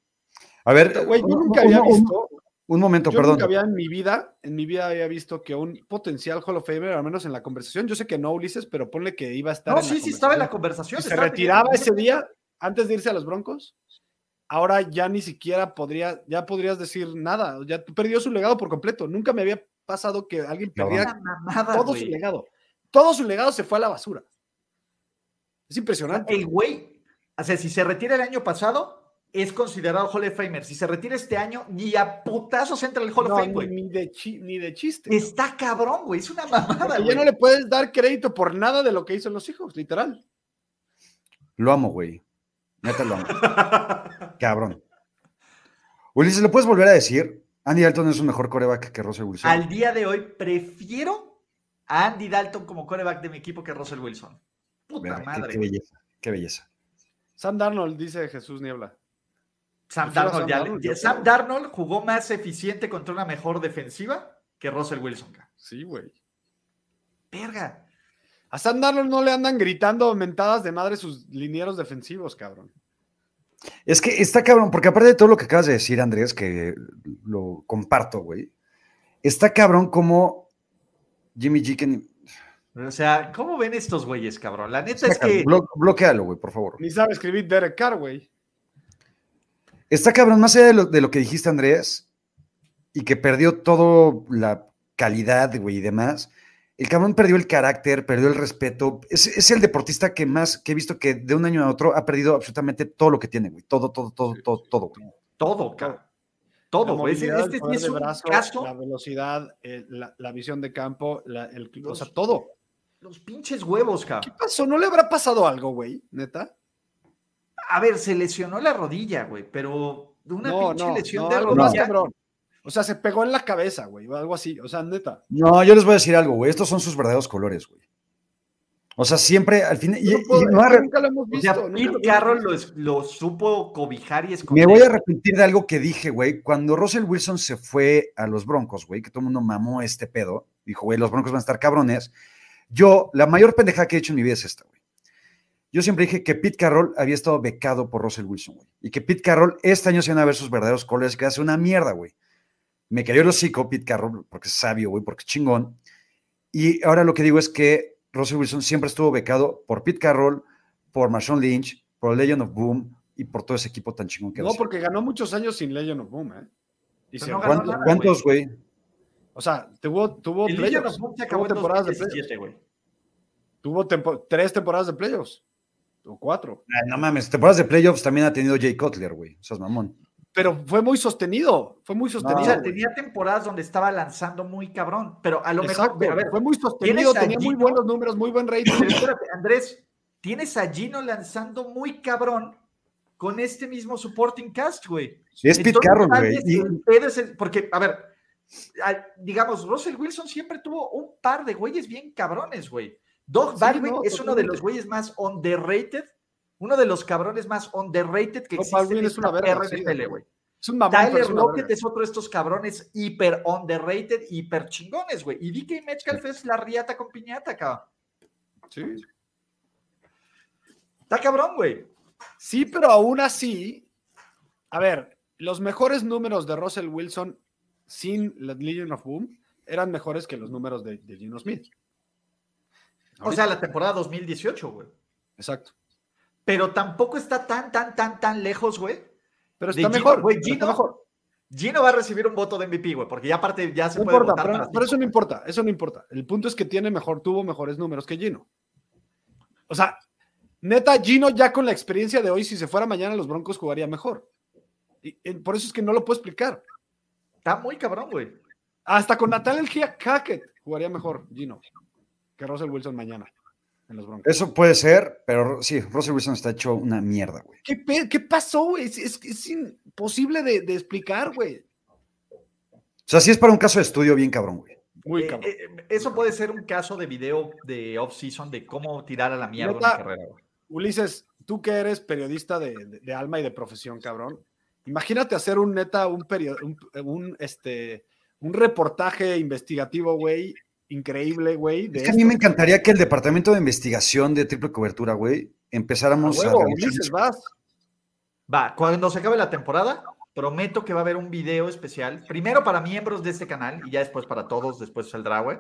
Speaker 6: A ver,
Speaker 5: Güey, yo
Speaker 6: un-
Speaker 5: nunca
Speaker 6: un-
Speaker 5: había visto.
Speaker 6: Un momento,
Speaker 5: Yo
Speaker 6: perdón.
Speaker 5: nunca había en mi vida, en mi vida había visto que un potencial Hall of Famer, al menos en la conversación, yo sé que no Ulises, pero ponle que iba a estar.
Speaker 4: No,
Speaker 5: en la
Speaker 4: sí, sí, estaba en la
Speaker 5: conversación. se retiraba
Speaker 4: teniendo-
Speaker 5: ese día antes de irse a los Broncos. Ahora ya ni siquiera podría, ya podrías decir nada. Ya perdió su legado por completo. Nunca me había pasado que alguien perdiera
Speaker 4: mamada,
Speaker 5: todo su legado. Todo su legado se fue a la basura. Es impresionante.
Speaker 4: El güey, o sea, si se retira el año pasado, es considerado Hall of Famer. Si se retira este año, ni a putazos entra el Hall of
Speaker 5: No,
Speaker 4: Fame,
Speaker 5: ni,
Speaker 4: güey.
Speaker 5: ni de chi- ni de chiste.
Speaker 4: Está cabrón, güey. Es una mamada, güey.
Speaker 5: ya no le puedes dar crédito por nada de lo que hizo los hijos, literal.
Speaker 6: Lo amo, güey. Neta lo amo. Cabrón. Ulises, ¿le puedes volver a decir? Andy Dalton es un mejor coreback que Russell Wilson.
Speaker 4: Al día de hoy, prefiero a Andy Dalton como coreback de mi equipo que Russell Wilson. Puta
Speaker 6: Mira, qué,
Speaker 4: madre.
Speaker 6: qué
Speaker 4: güey.
Speaker 6: belleza, qué belleza.
Speaker 5: Sam Darnold, dice Jesús Niebla.
Speaker 4: Sam Darnold,
Speaker 5: Sam
Speaker 4: ya-
Speaker 5: Darnold,
Speaker 4: ya-
Speaker 5: yo
Speaker 4: Sam
Speaker 5: creo.
Speaker 4: Darnold jugó más eficiente contra una mejor defensiva que Russell Wilson.
Speaker 5: Sí, güey.
Speaker 4: Verga.
Speaker 5: A Sam Darnold no le andan gritando mentadas de madre sus linieros defensivos, cabrón.
Speaker 6: Es que está cabrón, porque aparte de todo lo que acabas de decir, Andrés, que lo comparto, güey, está cabrón como Jimmy G.
Speaker 4: O sea, ¿cómo ven estos güeyes, cabrón? La neta es que.
Speaker 6: Blo bloquealo, güey, por favor.
Speaker 5: Ni sabe escribir Derek Carr, güey.
Speaker 6: Está cabrón, más allá de lo, de lo que dijiste, Andrés, y que perdió toda la calidad, güey, y demás. El cabrón perdió el carácter, perdió el respeto. Es, es, el deportista que más, que he visto que de un año a otro ha perdido absolutamente todo lo que tiene, güey. Todo, todo, todo, todo, todo, güey.
Speaker 4: Todo, cabrón. Todo, güey. Este, este
Speaker 5: es un brazo, caso. La velocidad, eh, la, la, visión de campo, la, el, los, o sea, todo.
Speaker 4: Los pinches huevos, cabrón.
Speaker 5: ¿Qué pasó? ¿No le habrá pasado algo, güey? ¿Neta?
Speaker 4: A ver, se lesionó la rodilla, güey, pero una
Speaker 5: no,
Speaker 4: pinche
Speaker 5: no,
Speaker 4: lesión
Speaker 5: no,
Speaker 4: de
Speaker 5: algo más
Speaker 4: rodilla.
Speaker 5: cabrón. O sea, se pegó en la cabeza, güey, o algo así. O sea, neta.
Speaker 6: No, yo les voy a decir algo, güey. Estos son sus verdaderos colores, güey. O sea, siempre al final. Y,
Speaker 5: No,
Speaker 6: y re-
Speaker 5: nunca lo hemos
Speaker 4: O
Speaker 5: visto.
Speaker 4: sea,
Speaker 5: nunca
Speaker 4: Pete
Speaker 5: lo hemos
Speaker 4: Carroll lo, lo supo cobijar y esconder.
Speaker 6: me voy a arrepentir de algo que dije, güey. Cuando Russell Wilson se fue a los Broncos, güey, que todo el mundo mamó este pedo. Dijo, güey, los Broncos van a estar cabrones. Yo, la mayor pendejada que he hecho en mi vida es esta, güey. Yo siempre dije que Pete Carroll había estado becado por Russell Wilson, güey. Y que Pete Carroll este año se van a ver sus verdaderos colores, que hace una mierda, güey. Me cayó el hocico Pete Carroll, porque es sabio, güey, porque es chingón. Y ahora lo que digo es que Russell Wilson siempre estuvo becado por Pete Carroll, por Marshawn Lynch, por Legend of Boom y por todo ese equipo tan chingón que
Speaker 5: No,
Speaker 6: hace.
Speaker 5: porque ganó muchos años sin Legend of Boom, ¿eh? Y se-
Speaker 4: no ganó
Speaker 6: ¿Cuántos,
Speaker 4: nada,
Speaker 6: cuántos, güey?
Speaker 5: O sea, tuvo,
Speaker 4: of Boom se acabó
Speaker 5: temporadas de
Speaker 4: 2017,
Speaker 5: playoffs.
Speaker 4: güey.
Speaker 5: Tuvo tempo- tres temporadas de playoffs. O cuatro.
Speaker 6: Ay, no mames, temporadas de playoffs también ha tenido Jay Cutler, güey. Eso es mamón.
Speaker 5: Pero fue muy sostenido. Fue muy
Speaker 4: O
Speaker 5: sostenido.
Speaker 4: sea,
Speaker 5: güey.
Speaker 4: tenía temporadas donde estaba lanzando muy cabrón, pero a lo
Speaker 5: Exacto,
Speaker 4: mejor, a ver,
Speaker 5: fue muy sostenido, tenía muy buenos números, muy buen rating.
Speaker 4: pero espérate, Andrés, tienes a Gino lanzando muy cabrón con este mismo supporting cast, güey.
Speaker 6: Es Pete Carroll, güey.
Speaker 4: porque, a ver, digamos, Russell Wilson siempre tuvo un par de güeyes bien cabrones, güey. Doug
Speaker 5: Sí,
Speaker 4: Baldwin
Speaker 5: no,
Speaker 4: es uno de los güeyes más underrated, uno de los cabrones más underrated que existe en
Speaker 5: es una verga,
Speaker 4: güey.
Speaker 5: Es un mamón,
Speaker 4: Tyler Lockett es otro de estos cabrones hiper underrated, hiper chingones, güey. Y DK Metcalf es la riata con piñata, cabrón.
Speaker 5: Sí.
Speaker 4: Está cabrón, güey.
Speaker 5: Sí, pero aún así, a ver, los mejores números de Russell Wilson sin la Legion of Boom eran mejores que los números de, de Gino Smith.
Speaker 4: O sea, la temporada 2018, güey.
Speaker 5: Exacto.
Speaker 4: Pero tampoco está tan, tan, tan, tan lejos, güey.
Speaker 5: Pero está
Speaker 4: Gino,
Speaker 5: mejor.
Speaker 4: güey, Gino,
Speaker 5: está mejor.
Speaker 4: Gino va a recibir un voto de MVP, güey, porque ya aparte ya se
Speaker 5: No
Speaker 4: puede
Speaker 5: importa,
Speaker 4: votar
Speaker 5: pero,
Speaker 4: para
Speaker 5: pero eso no importa, eso no importa. El punto es que tiene mejor, tuvo mejores números que Gino. O sea, neta, Gino ya con la experiencia de hoy, si se fuera mañana los Broncos jugaría mejor. Y, y por eso es que no lo puedo explicar.
Speaker 4: Está muy cabrón, güey.
Speaker 5: Hasta con Nathaniel Hackett jugaría mejor Gino que Russell Wilson mañana en los Broncos.
Speaker 6: Eso puede ser, pero sí, Russell Wilson está hecho una mierda, güey.
Speaker 5: ¿Qué, pasó, güey? Es, es- es imposible de, de explicar, güey.
Speaker 6: O sea, sí es para un caso de estudio bien cabrón, güey.
Speaker 5: Muy
Speaker 4: Eh,
Speaker 5: cabrón.
Speaker 4: eh, eso puede ser un caso de video de off-season de cómo tirar a la mierda
Speaker 5: Neta,
Speaker 4: una carrera, güey.
Speaker 5: Ulises, tú que eres periodista de, de- de alma y de profesión, cabrón. Imagínate hacer un neta, un, perio- un, un, este, un reportaje investigativo, güey, increíble, güey.
Speaker 6: Es que a mí me encantaría que el departamento de investigación de triple cobertura, güey, empezáramos
Speaker 5: A
Speaker 6: a,
Speaker 5: huevo, Ulises, vas.
Speaker 4: Va, cuando se acabe la temporada, prometo que va a haber un video especial, primero para miembros de este canal y ya después para todos, después saldrá, güey,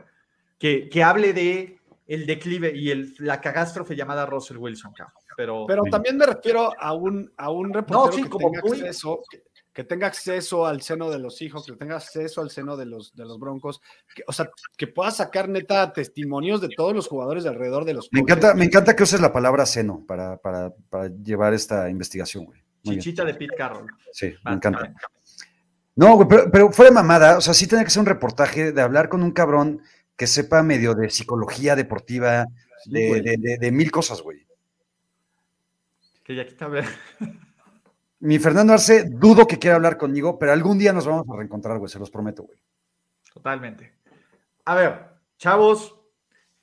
Speaker 4: que, que hable de el declive y el, la cagástrofe llamada Russell Wilson, cabrón. Pero,
Speaker 5: Pero también me refiero a un, a un reportero
Speaker 4: sí,
Speaker 5: que,
Speaker 4: como
Speaker 5: tenga
Speaker 4: muy-
Speaker 5: acceso, que, que tenga acceso al seno de los hijos, que tenga acceso al seno de los, de los broncos, que, o sea, que pueda sacar neta testimonios de todos los jugadores de alrededor de los
Speaker 6: Me encanta, me encanta que uses la palabra seno para, para, para llevar esta investigación, güey. Muy bien.
Speaker 4: chichita de Pete Carroll.
Speaker 6: Sí, me encanta. No, güey, pero, pero fuera de mamada, o sea, sí tiene que ser un reportaje de hablar con un cabrón que sepa medio de psicología deportiva,
Speaker 5: Sí,
Speaker 6: de, de- de- de mil cosas, güey.
Speaker 4: Que ya quita a ver.
Speaker 6: Mi Fernando Arce, dudo que quiera hablar conmigo, pero algún día nos vamos a reencontrar, güey, se los prometo, güey.
Speaker 4: Totalmente. A ver, chavos,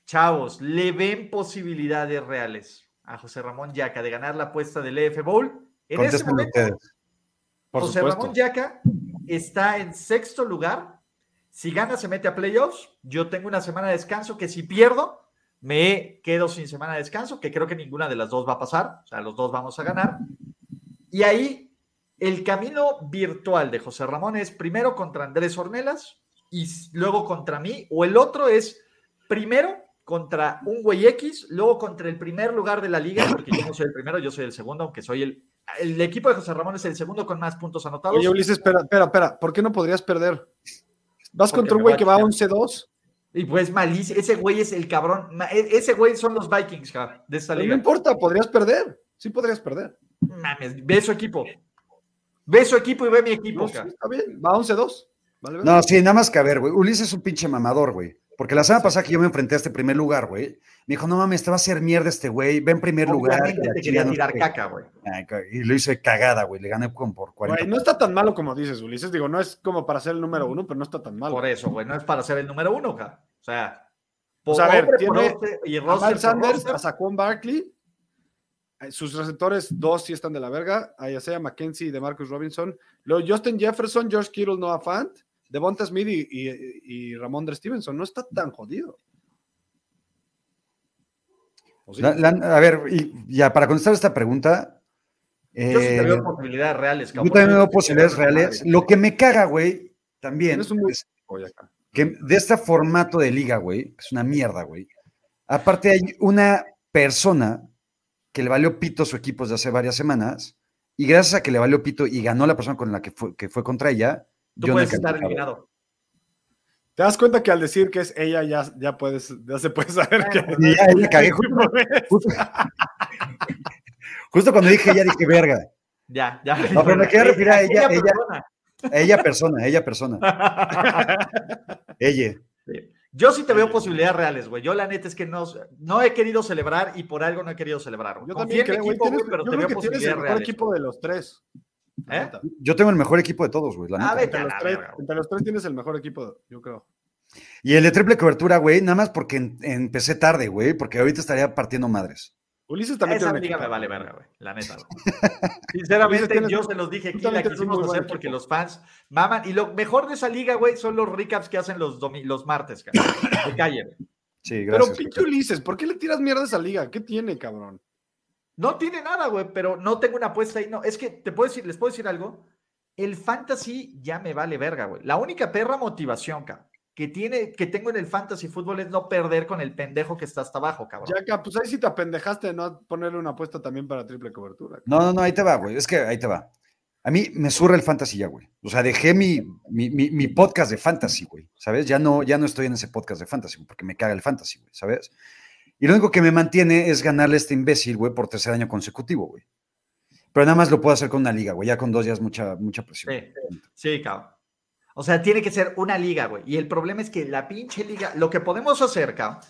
Speaker 4: chavos, ¿le ven posibilidades reales a José Ramón Yaca de ganar la apuesta del EF Bowl? En
Speaker 6: Contéstenme
Speaker 4: momento,
Speaker 6: ustedes.
Speaker 5: Por
Speaker 4: José
Speaker 5: supuesto.
Speaker 4: Ramón Yaca está en sexto lugar. Si gana, se mete a playoffs. Yo tengo una semana de descanso que si pierdo, me quedo sin semana de descanso, que creo que ninguna de las dos va a pasar, o sea, los dos vamos a ganar. Y ahí el camino virtual de José Ramón es primero contra Andrés Ornelas y luego contra mí, o el otro es primero contra un güey X, luego contra el primer lugar de la liga, porque yo no soy el primero, yo soy el segundo, aunque soy el... El equipo de José Ramón es el segundo con más puntos anotados.
Speaker 5: Oye, Ulises, espera, espera, espera, ¿por qué no podrías perder? ¿Vas
Speaker 4: Porque
Speaker 5: contra un güey que va a
Speaker 4: chingar.
Speaker 5: 11-2?
Speaker 4: Y pues malísimo, ese güey es el cabrón, e- ese güey son los Vikings ja, de esta
Speaker 5: Pero No
Speaker 4: liga.
Speaker 5: importa, podrías perder. Sí podrías perder.
Speaker 4: Mames, ve su equipo. Ve su equipo y ve mi equipo.
Speaker 5: No, sí,
Speaker 4: ja.
Speaker 5: está bien, va 11-2. Vale, vale.
Speaker 6: No, sí, nada más que a ver, güey. Ulises es un pinche mamador, güey. Porque la semana pasada que yo me enfrenté a este primer lugar, güey, me dijo, no mames, te va a hacer mierda este güey, ve en primer lugar.
Speaker 4: Obviamente
Speaker 6: la
Speaker 4: te quería
Speaker 6: no
Speaker 4: tirar
Speaker 6: sé qué".
Speaker 4: caca, güey.
Speaker 6: Y lo hice cagada, güey. Le gané con por 40.
Speaker 5: Güey, no está tan malo como dices, Ulises. Digo, no es como para ser el número uno, pero no está tan malo.
Speaker 4: Por eso, güey, no es para ser el número uno, ja. O sea,
Speaker 5: O sea, a ver,
Speaker 4: hombre por
Speaker 5: tiene
Speaker 4: roster y
Speaker 5: A Miles
Speaker 4: por
Speaker 5: Sanders,
Speaker 4: roster.
Speaker 5: a Saquon Barkley. Eh, Sus receptores, dos sí están de la verga. A Isaiah McKenzie y de Marcus Robinson. Luego Justin Jefferson, George Kittle, Noah Fant, Devonta Smith y, y, y Ramondre Stevenson. No está tan jodido. ¿O sí?
Speaker 6: La- la- a ver, y ya para contestar esta pregunta,
Speaker 4: Yo sí te
Speaker 6: eh,
Speaker 4: veo posibilidades reales,
Speaker 6: yo también veo posibilidades reales. Lo que me caga, güey, también,
Speaker 5: un muy-
Speaker 6: es que de este formato de liga, güey, es una mierda, güey. Aparte hay una persona que le valió pito su equipo desde hace varias semanas y gracias a que le valió pito y ganó la persona con la que fue, que fue contra ella,
Speaker 4: Tú
Speaker 6: yo no
Speaker 4: puedes estar
Speaker 6: calificado.
Speaker 4: eliminado.
Speaker 5: ¿Te das cuenta que al decir que es ella ya, ya puedes, ya se puede saber que
Speaker 6: Y ya, ya cagué. Justo, justo- justo cuando dije ella, dije verga.
Speaker 4: Ya, ya.
Speaker 6: No, pero me quería referir a ella- ella-
Speaker 4: persona.
Speaker 6: Ella persona, ella persona. Ella.
Speaker 4: Sí. Yo sí te veo posibilidades reales, güey. Yo la neta es que no, no he querido celebrar y por algo no he querido celebrar. güey.
Speaker 5: Yo
Speaker 4: Confío
Speaker 5: también creo, güey.
Speaker 4: equipo,
Speaker 5: tienes-
Speaker 4: güey, pero
Speaker 5: yo
Speaker 4: te
Speaker 5: creo
Speaker 4: veo
Speaker 5: que tienes el
Speaker 4: posibilidades
Speaker 5: mejor
Speaker 4: reales.
Speaker 5: equipo de los tres.
Speaker 4: ¿Eh?
Speaker 6: Yo tengo el mejor equipo de todos, güey. la
Speaker 4: A
Speaker 6: neta.
Speaker 4: ver,
Speaker 5: Entre
Speaker 4: a
Speaker 5: los, tres, entre los tres tienes el mejor equipo, yo creo.
Speaker 6: Y el de triple cobertura, güey, nada más porque en- empecé tarde, güey, porque ahorita estaría partiendo madres.
Speaker 5: Ulises también
Speaker 4: Esa
Speaker 5: tiene equipo.
Speaker 4: me vale verga, güey. La neta, güey. Sinceramente,
Speaker 5: tienes-
Speaker 4: yo se los dije aquí, la quisimos hacer porque los fans maman. Y lo mejor de esa liga, güey, son los recaps que hacen los, domi- los martes, cabrón. De calle. güey.
Speaker 6: Sí,
Speaker 5: Pero pinche Ulises, ¿por qué le tiras mierda a esa liga? ¿Qué tiene, cabrón?
Speaker 4: No tiene nada, güey, pero no tengo una apuesta ahí. No, es que te puedo decir, les puedo decir algo. El fantasy ya me vale verga, güey. La única perra motivación, cabrón, que tiene, que tengo en el fantasy fútbol es no perder con el pendejo que está hasta abajo, cabrón.
Speaker 5: Ya acá, pues ahí sí te apendejaste de no ponerle una apuesta también para triple cobertura.
Speaker 6: No, no, no, ahí te va, güey. Es que ahí te va. A mí me surra el fantasy ya, güey. O sea, dejé mi, mi, mi- mi podcast de fantasy, güey. ¿Sabes? Ya no, ya no estoy en ese podcast de fantasy, güey, porque me caga el fantasy, güey. ¿Sabes? Y lo único que me mantiene es ganarle a este imbécil, güey, por tercer año consecutivo, güey. Pero nada más lo puedo hacer con una liga, güey. Ya con dos ya es mucha, mucha presión.
Speaker 4: Sí, sí, cabrón. O sea, tiene que ser una liga, güey. Y el problema es que la pinche liga, lo que podemos hacer, cabrón,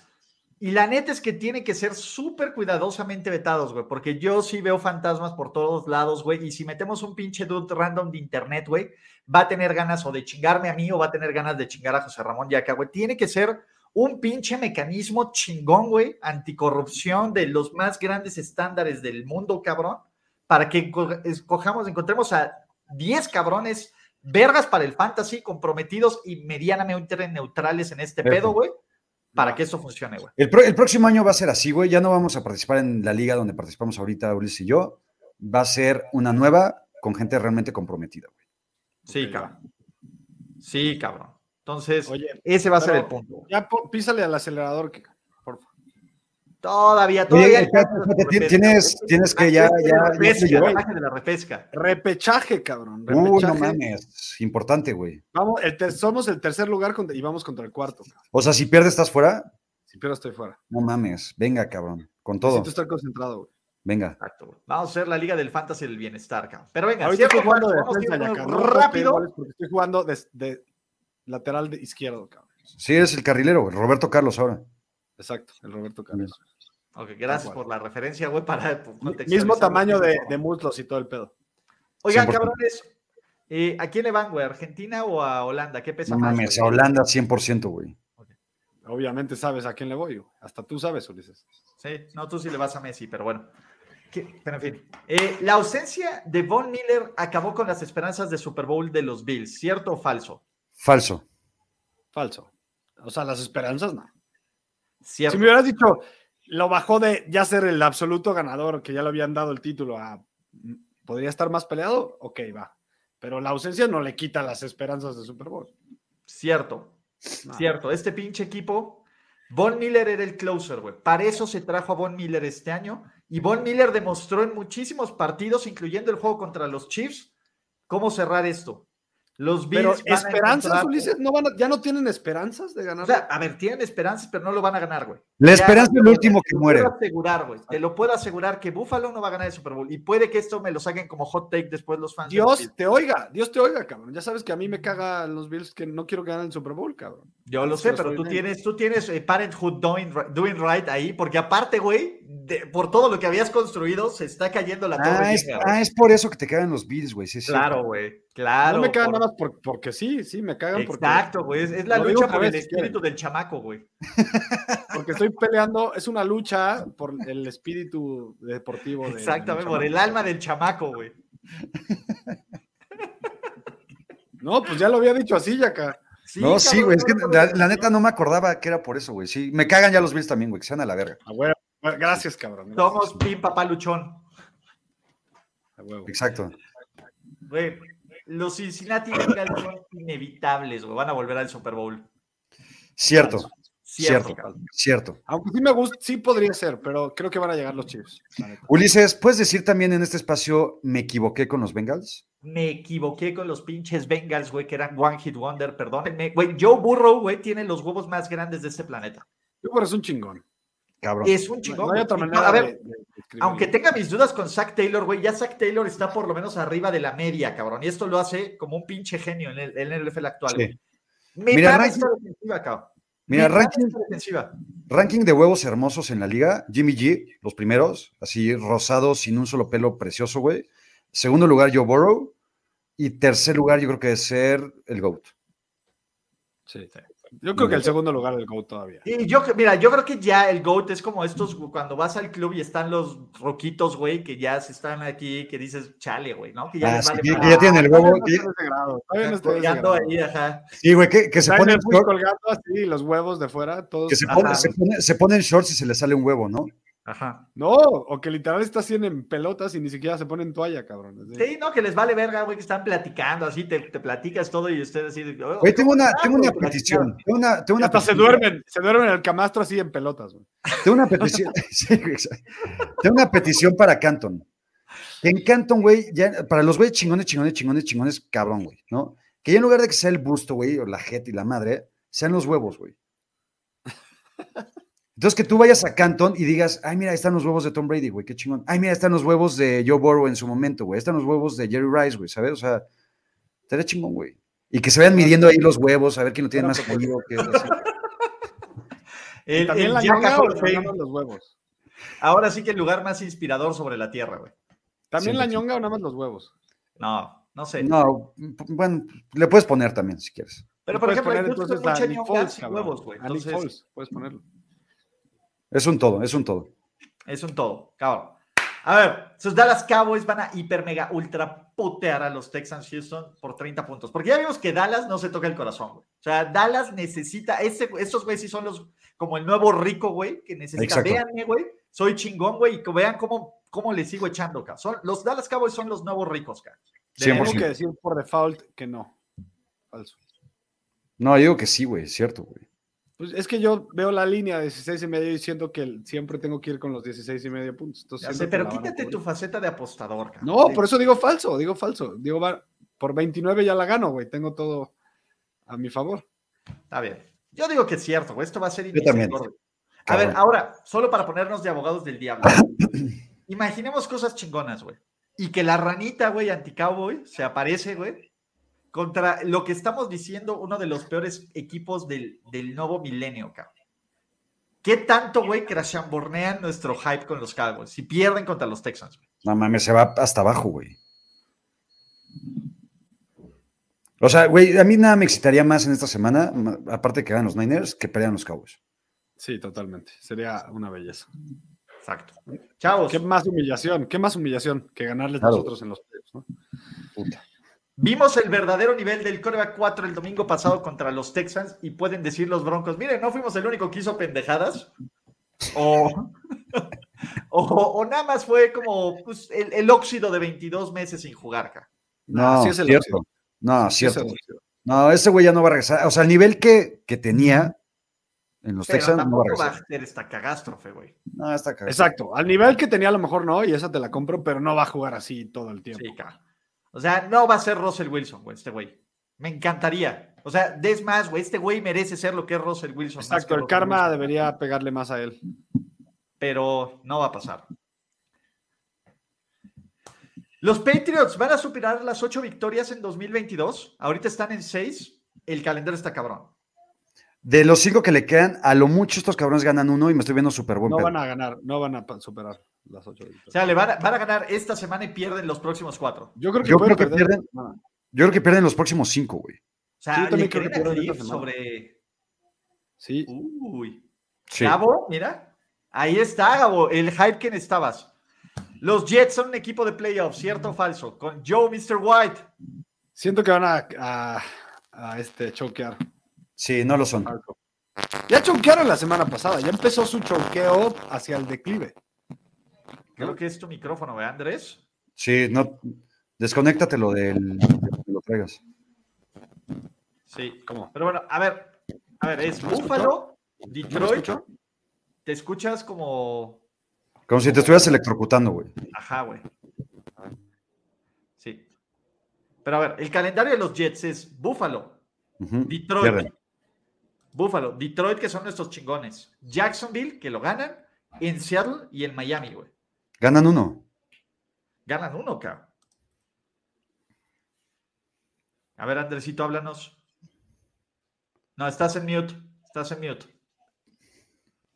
Speaker 4: y la neta es que tiene que ser súper cuidadosamente vetados, güey, porque yo sí veo fantasmas por todos lados, güey, y si metemos un pinche dude random de internet, güey, va a tener ganas o de chingarme a mí o va a tener ganas de chingar a José Ramón Yaca, güey. Tiene que ser un pinche mecanismo chingón, güey, anticorrupción de los más grandes estándares del mundo, cabrón, para que co- escojamos, encontremos a 10 cabrones vergas para el fantasy, comprometidos y medianamente neutrales en este pedo, güey, para que eso funcione, güey.
Speaker 6: El, próximo año va a ser así, güey. Ya no vamos a participar en la liga donde participamos ahorita, Ulises y yo. Va a ser una nueva con gente realmente comprometida, güey.
Speaker 4: Sí, cabrón. Sí, cabrón. Entonces,
Speaker 5: Oye,
Speaker 4: ese va a ser el punto.
Speaker 5: ya písale al acelerador, que.
Speaker 4: Todavía, todavía.
Speaker 6: tienes, tienes que ya, ya,
Speaker 4: la
Speaker 6: ya
Speaker 4: repesca, baje de la repesca.
Speaker 5: Repechaje, cabrón.
Speaker 6: Uy, no
Speaker 5: repechaje.
Speaker 6: mames. Importante, güey.
Speaker 5: Vamos, el ter- somos el tercer lugar y vamos contra el cuarto. cabrón.
Speaker 6: O sea, si pierdes, estás fuera.
Speaker 5: Si pierdo, estoy fuera.
Speaker 6: No mames. Venga, cabrón. Con todo.
Speaker 5: Necesito estar concentrado, güey.
Speaker 6: Venga.
Speaker 4: Exacto. Vamos a hacer la liga del fantasy del bienestar, cabrón. Pero venga,
Speaker 5: Ahorita estoy jugando de defensa, puedo pedir
Speaker 4: rápido.
Speaker 5: porque estoy jugando de, de lateral de izquierdo, cabrón.
Speaker 6: Sí, eres el carrilero. Roberto Carlos ahora.
Speaker 5: Exacto, el Roberto Carlos.
Speaker 4: Ok, gracias por la referencia, güey, para contextualizar
Speaker 5: Mismo tamaño de, muslos y todo el pedo.
Speaker 4: Oigan,
Speaker 6: 100%.
Speaker 4: cabrones, eh, ¿a quién le van, güey? ¿Argentina o a Holanda? ¿Qué pesa
Speaker 6: No
Speaker 4: más?
Speaker 6: mames, a Holanda 100%, güey.
Speaker 5: Obviamente sabes a quién le voy. güey. Hasta tú sabes, Ulises.
Speaker 4: Sí, no, tú sí le vas a Messi, pero bueno. ¿Qué? Pero en fin. Eh, la ausencia de Von Miller acabó con las esperanzas de Super Bowl de los Bills, ¿cierto o falso?
Speaker 6: Falso.
Speaker 5: Falso. O sea, las esperanzas no.
Speaker 4: Cierto.
Speaker 5: Si me hubieras dicho, lo bajó de ya ser el absoluto ganador, que ya le habían dado el título, a podría estar más peleado, ok, va. Pero la ausencia no le quita las esperanzas de Super Bowl.
Speaker 4: Cierto.
Speaker 5: No.
Speaker 4: Cierto. Este pinche equipo, Von Miller era el closer, güey. Para eso se trajo a Von Miller este año. Y Von Miller demostró en muchísimos partidos, incluyendo el juego contra los Chiefs, cómo cerrar esto. Los Bills.
Speaker 5: Pero esperanzas,
Speaker 4: encontrar-
Speaker 5: Ulises, ¿no van a- ¿ya no tienen esperanzas de
Speaker 4: O
Speaker 5: ganar?
Speaker 4: sea, a ver, tienen esperanzas, pero no lo van a ganar, güey.
Speaker 6: La
Speaker 4: Ya,
Speaker 6: esperanza es el
Speaker 4: te
Speaker 6: último que
Speaker 4: lo
Speaker 6: muere.
Speaker 4: puedo asegurar, güey. Te lo puedo asegurar que Buffalo no va a ganar el Super Bowl. Y puede que esto me lo saquen como hot take después los fans. de los
Speaker 5: Dios te oiga, Dios te oiga, cabrón. Ya sabes que a mí me caga los Bills que no quiero ganar el Super Bowl, cabrón.
Speaker 4: Yo lo sé,
Speaker 5: Pero
Speaker 4: tú
Speaker 5: bien.
Speaker 4: tienes, tú tienes eh, Parenthood doing, doing right ahí, porque aparte, güey, de- por todo lo que habías construido, se está cayendo la torre.
Speaker 6: Ah es,
Speaker 4: vieja,
Speaker 6: ah, es por eso que te quedan los Bills, güey. Sí,
Speaker 4: claro, güey. Claro.
Speaker 5: no me cagan
Speaker 4: por-
Speaker 5: nada más por- porque sí, sí, me cagan porque,
Speaker 4: Exacto, güey. Es, es la lucha por el espíritu del chamaco, güey.
Speaker 5: porque estoy peleando. Es una lucha por el espíritu deportivo. de-
Speaker 4: Exactamente, por el alma del chamaco, güey.
Speaker 5: No, pues ya lo había dicho así, Yaka.
Speaker 4: Sí,
Speaker 6: no, sí, güey. Es que la, neta no me acordaba que era por eso, güey. Sí, me cagan ya los Bills también, güey. Que sean a la verga.
Speaker 5: A huevo. Gracias, cabrón.
Speaker 4: Somos pin papá luchón.
Speaker 5: A huevo.
Speaker 6: Exacto.
Speaker 4: Güey, los Cincinnati Bengals son inevitables, güey. Van a volver al Super Bowl.
Speaker 6: Cierto,
Speaker 4: Cierto.
Speaker 6: cierto,
Speaker 4: cabrón.
Speaker 6: cierto.
Speaker 5: Aunque sí me gusta, sí podría ser, pero creo que van a llegar los Chiefs.
Speaker 6: Ulises, ¿puedes decir también en este espacio, me equivoqué con los Bengals?
Speaker 4: Me equivoqué con los pinches Bengals, güey, que eran One Hit Wonder, perdónenme. Güey, Joe Burrow, güey, tiene los huevos más grandes de este planeta.
Speaker 5: Por eso es un chingón.
Speaker 6: Cabrón.
Speaker 4: Es un chingón.
Speaker 5: no
Speaker 4: a ver,
Speaker 5: de- de describirlo.
Speaker 4: aunque tenga mis dudas con Zach Taylor, güey, ya Zach Taylor está por lo menos arriba de la media, cabrón. Y esto lo hace como un pinche genio en el, en el NFL actual.
Speaker 6: Sí.
Speaker 4: güey. Me
Speaker 6: Mira,
Speaker 4: mama
Speaker 6: ranking-
Speaker 4: esta defensiva, cabrón.
Speaker 6: Mira,
Speaker 4: Me
Speaker 6: ranking,
Speaker 4: defensiva.
Speaker 6: ranking de huevos hermosos en la liga. Jimmy G, los primeros, así rosados, sin un solo pelo precioso, güey. Segundo lugar, Joe Burrow. Y tercer lugar, yo creo que debe ser el GOAT.
Speaker 5: Sí. Yo creo que el segundo lugar del GOAT todavía.
Speaker 4: Y yo, mira, yo creo que ya el GOAT es como estos, cuando vas al club y están los roquitos, güey, que ya se están aquí, que dices, chale, güey, ¿no? Que ya
Speaker 6: Ah,
Speaker 4: les
Speaker 6: sí,
Speaker 4: vale
Speaker 6: que- ya tienen el huevo. Sí, güey, que, que se ponen
Speaker 5: colgando así, los huevos de fuera, todos.
Speaker 6: que se, pone- se pone- se ponen shorts y se le sale un huevo, ¿no?
Speaker 4: Ajá.
Speaker 5: No, o que literal está así en pelotas y ni siquiera se ponen toalla, cabrón. Así.
Speaker 4: Sí, no, que les vale verga, güey, que están platicando así, te, te platicas todo y ustedes así. de, "Oh,
Speaker 6: Güey, tengo una,
Speaker 4: ¿cómo
Speaker 6: tengo una
Speaker 4: güey?"
Speaker 6: petición. Tengo una, tengo una
Speaker 5: hasta se duermen, se duermen en el camastro así en pelotas, güey.
Speaker 6: Tengo una petición. sí, güey, exacto. Tengo una petición para Canton. En Canton, güey, ya, para los güeyes chingones, chingones, chingones, chingones, cabrón, güey, ¿no? Que ya en lugar de que sea el busto, güey, o la jeta y la madre, sean los huevos, güey. Entonces que tú vayas a Canton y digas, ay, mira, ahí están los huevos de Tom Brady, güey, qué chingón. Ay, mira, ahí están los huevos de Joe Burrow en su momento, güey. Están los huevos de Jerry Rice, güey, ¿sabes? O sea, estaría chingón, güey. Y que se vayan midiendo ahí los huevos, a ver quién lo tiene más jodido. que-.
Speaker 4: El-
Speaker 5: También
Speaker 4: el
Speaker 5: la
Speaker 4: Hall
Speaker 5: o nada más los huevos.
Speaker 4: Ahora sí que el lugar más inspirador sobre la tierra, güey.
Speaker 5: También
Speaker 6: Sí,
Speaker 5: la
Speaker 6: sí.
Speaker 5: ñonga o nada más los huevos.
Speaker 4: No, no sé.
Speaker 6: No, bueno, le puedes poner también, si quieres.
Speaker 4: Pero por ejemplo,
Speaker 5: poner entonces
Speaker 4: mucha ñonga sin huevos, güey. Entonces,
Speaker 5: puedes ponerlo.
Speaker 6: Es un todo, es un todo.
Speaker 4: es un todo, cabrón. A ver, sus Dallas Cowboys van a hiper mega ultra putear a los Texans Houston por 30 puntos. Porque ya vimos que Dallas no se toca el corazón, güey. O sea, Dallas necesita, ese, estos güeyes sí son los, como el nuevo rico, güey, que necesita. Véanme, güey, soy chingón, güey, y que vean cómo, cómo le sigo echando. Son, los Dallas Cowboys son los nuevos ricos, cabrón.
Speaker 5: Tengo
Speaker 6: 100%.
Speaker 5: que decir por default que no. Falso.
Speaker 6: No, yo digo que sí, güey, es cierto, güey.
Speaker 5: Pues es que yo veo la línea de 16 y medio y siento que siempre tengo que ir con los 16 y medio puntos. Entonces
Speaker 4: sé, pero quítate tu faceta de apostador, cabrón.
Speaker 5: No,
Speaker 4: Sí.
Speaker 5: por eso digo falso, digo falso. Digo, va- por 29 ya la gano, güey. Tengo todo a mi favor.
Speaker 4: Está bien. Yo digo que es cierto, güey. Esto va a ser
Speaker 6: Yo también.
Speaker 4: inmisericordia. A ver, ahora, solo para ponernos de abogados del diablo. Imaginemos cosas chingonas, güey. Y que la ranita, güey, anti-cowboy, se aparece, güey, contra lo que estamos diciendo, uno de los peores equipos del, del nuevo milenio, cabrón. ¿Qué tanto, güey, crashambornean nuestro hype con los Cowboys? Si pierden contra los Texans, güey.
Speaker 6: No mames, se va hasta abajo, güey. O sea, güey, a mí nada me excitaría más en esta semana, ma- aparte de que ganan los Niners, que pelean los Cowboys.
Speaker 5: Sí, totalmente. Sería una belleza.
Speaker 4: Exacto. Chavos,
Speaker 5: ¿Qué más humillación? ¿Qué más humillación que ganarles
Speaker 6: Claro.
Speaker 5: nosotros en los playoffs, ¿no?
Speaker 6: Puta.
Speaker 4: Vimos el verdadero nivel del coreback 4 el domingo pasado contra los Texans y pueden decir los Broncos, miren, no fuimos el único que hizo pendejadas. O, o, o nada más fue como pues, el, el óxido de 22 meses sin jugar. ca.
Speaker 6: No,
Speaker 5: sí es el
Speaker 6: cierto.
Speaker 5: óxido.
Speaker 6: No,
Speaker 5: Sí,
Speaker 6: cierto.
Speaker 5: es-
Speaker 6: No, ese güey ya no va a regresar. O sea, el nivel que, que tenía en los
Speaker 4: Pero
Speaker 6: Texans no va a
Speaker 4: tampoco va a
Speaker 6: regresar.
Speaker 4: ser esta cagástrofe, güey.
Speaker 6: No, está cagado.
Speaker 5: Exacto. Al nivel que tenía a lo mejor no, y esa te la compro, pero no va a jugar así todo el tiempo.
Speaker 4: Sí, ca. O sea, no va a ser Russell Wilson, güey, este güey. Me encantaría. O sea, es más, güey, este güey merece ser lo que es Russell Wilson. más
Speaker 5: Exacto,
Speaker 4: que
Speaker 5: el
Speaker 4: Russell
Speaker 5: karma
Speaker 4: Wilson.
Speaker 5: debería pegarle más a él.
Speaker 4: pero no va a pasar. Los Patriots van a superar las ocho victorias en 2022. Ahorita están en seis. El calendario está cabrón.
Speaker 6: De los cinco que le quedan, a lo mucho estos cabrones ganan uno y me estoy viendo súper buen
Speaker 5: No
Speaker 6: pedo.
Speaker 5: van a ganar, no van a superar las ocho.
Speaker 4: O sea, le van a, van a ganar esta semana y pierden los próximos cuatro.
Speaker 5: Yo creo que,
Speaker 6: Yo
Speaker 5: pueden
Speaker 6: creo que
Speaker 5: perder.
Speaker 6: pierden-
Speaker 5: No,
Speaker 6: Yo creo que pierden los próximos cinco, güey.
Speaker 4: O sea,
Speaker 5: Sí, yo también creo que pierden
Speaker 4: sobre.
Speaker 5: Sí,
Speaker 4: Uy.
Speaker 6: Sí.
Speaker 4: Gabo, mira. Ahí está, Gabo, el hype que necesitabas. Los Jets son un equipo de playoffs, ¿cierto o falso? Con Joe Mr. White.
Speaker 5: siento que van a, a, a, este choquear.
Speaker 6: Sí, no lo son.
Speaker 5: Ya choquearon la semana pasada, ya empezó su choqueo hacia el declive.
Speaker 4: Creo que es tu micrófono, ¿verdad, Andrés?
Speaker 6: Sí, no. Desconéctatelo del. que lo traigas.
Speaker 4: Sí.
Speaker 5: ¿Cómo?
Speaker 4: Pero bueno, a ver, a ver, es
Speaker 5: ¿No me
Speaker 4: Buffalo,
Speaker 5: ¿No me
Speaker 4: Detroit.
Speaker 5: escucho?
Speaker 4: Te escuchas como.
Speaker 6: Como si te estuvieras electrocutando, güey.
Speaker 4: Ajá, güey. Sí. Pero a ver, el calendario de los Jets es Buffalo,
Speaker 6: Ujú.
Speaker 4: Detroit.
Speaker 6: Pierden.
Speaker 4: Buffalo, Detroit, que son nuestros chingones. Jacksonville, que lo ganan. En Seattle y en Miami, güey.
Speaker 6: Ganan uno.
Speaker 4: Ganan uno, cabrón. A ver, Andresito, háblanos. No, estás en mute. Estás en mute.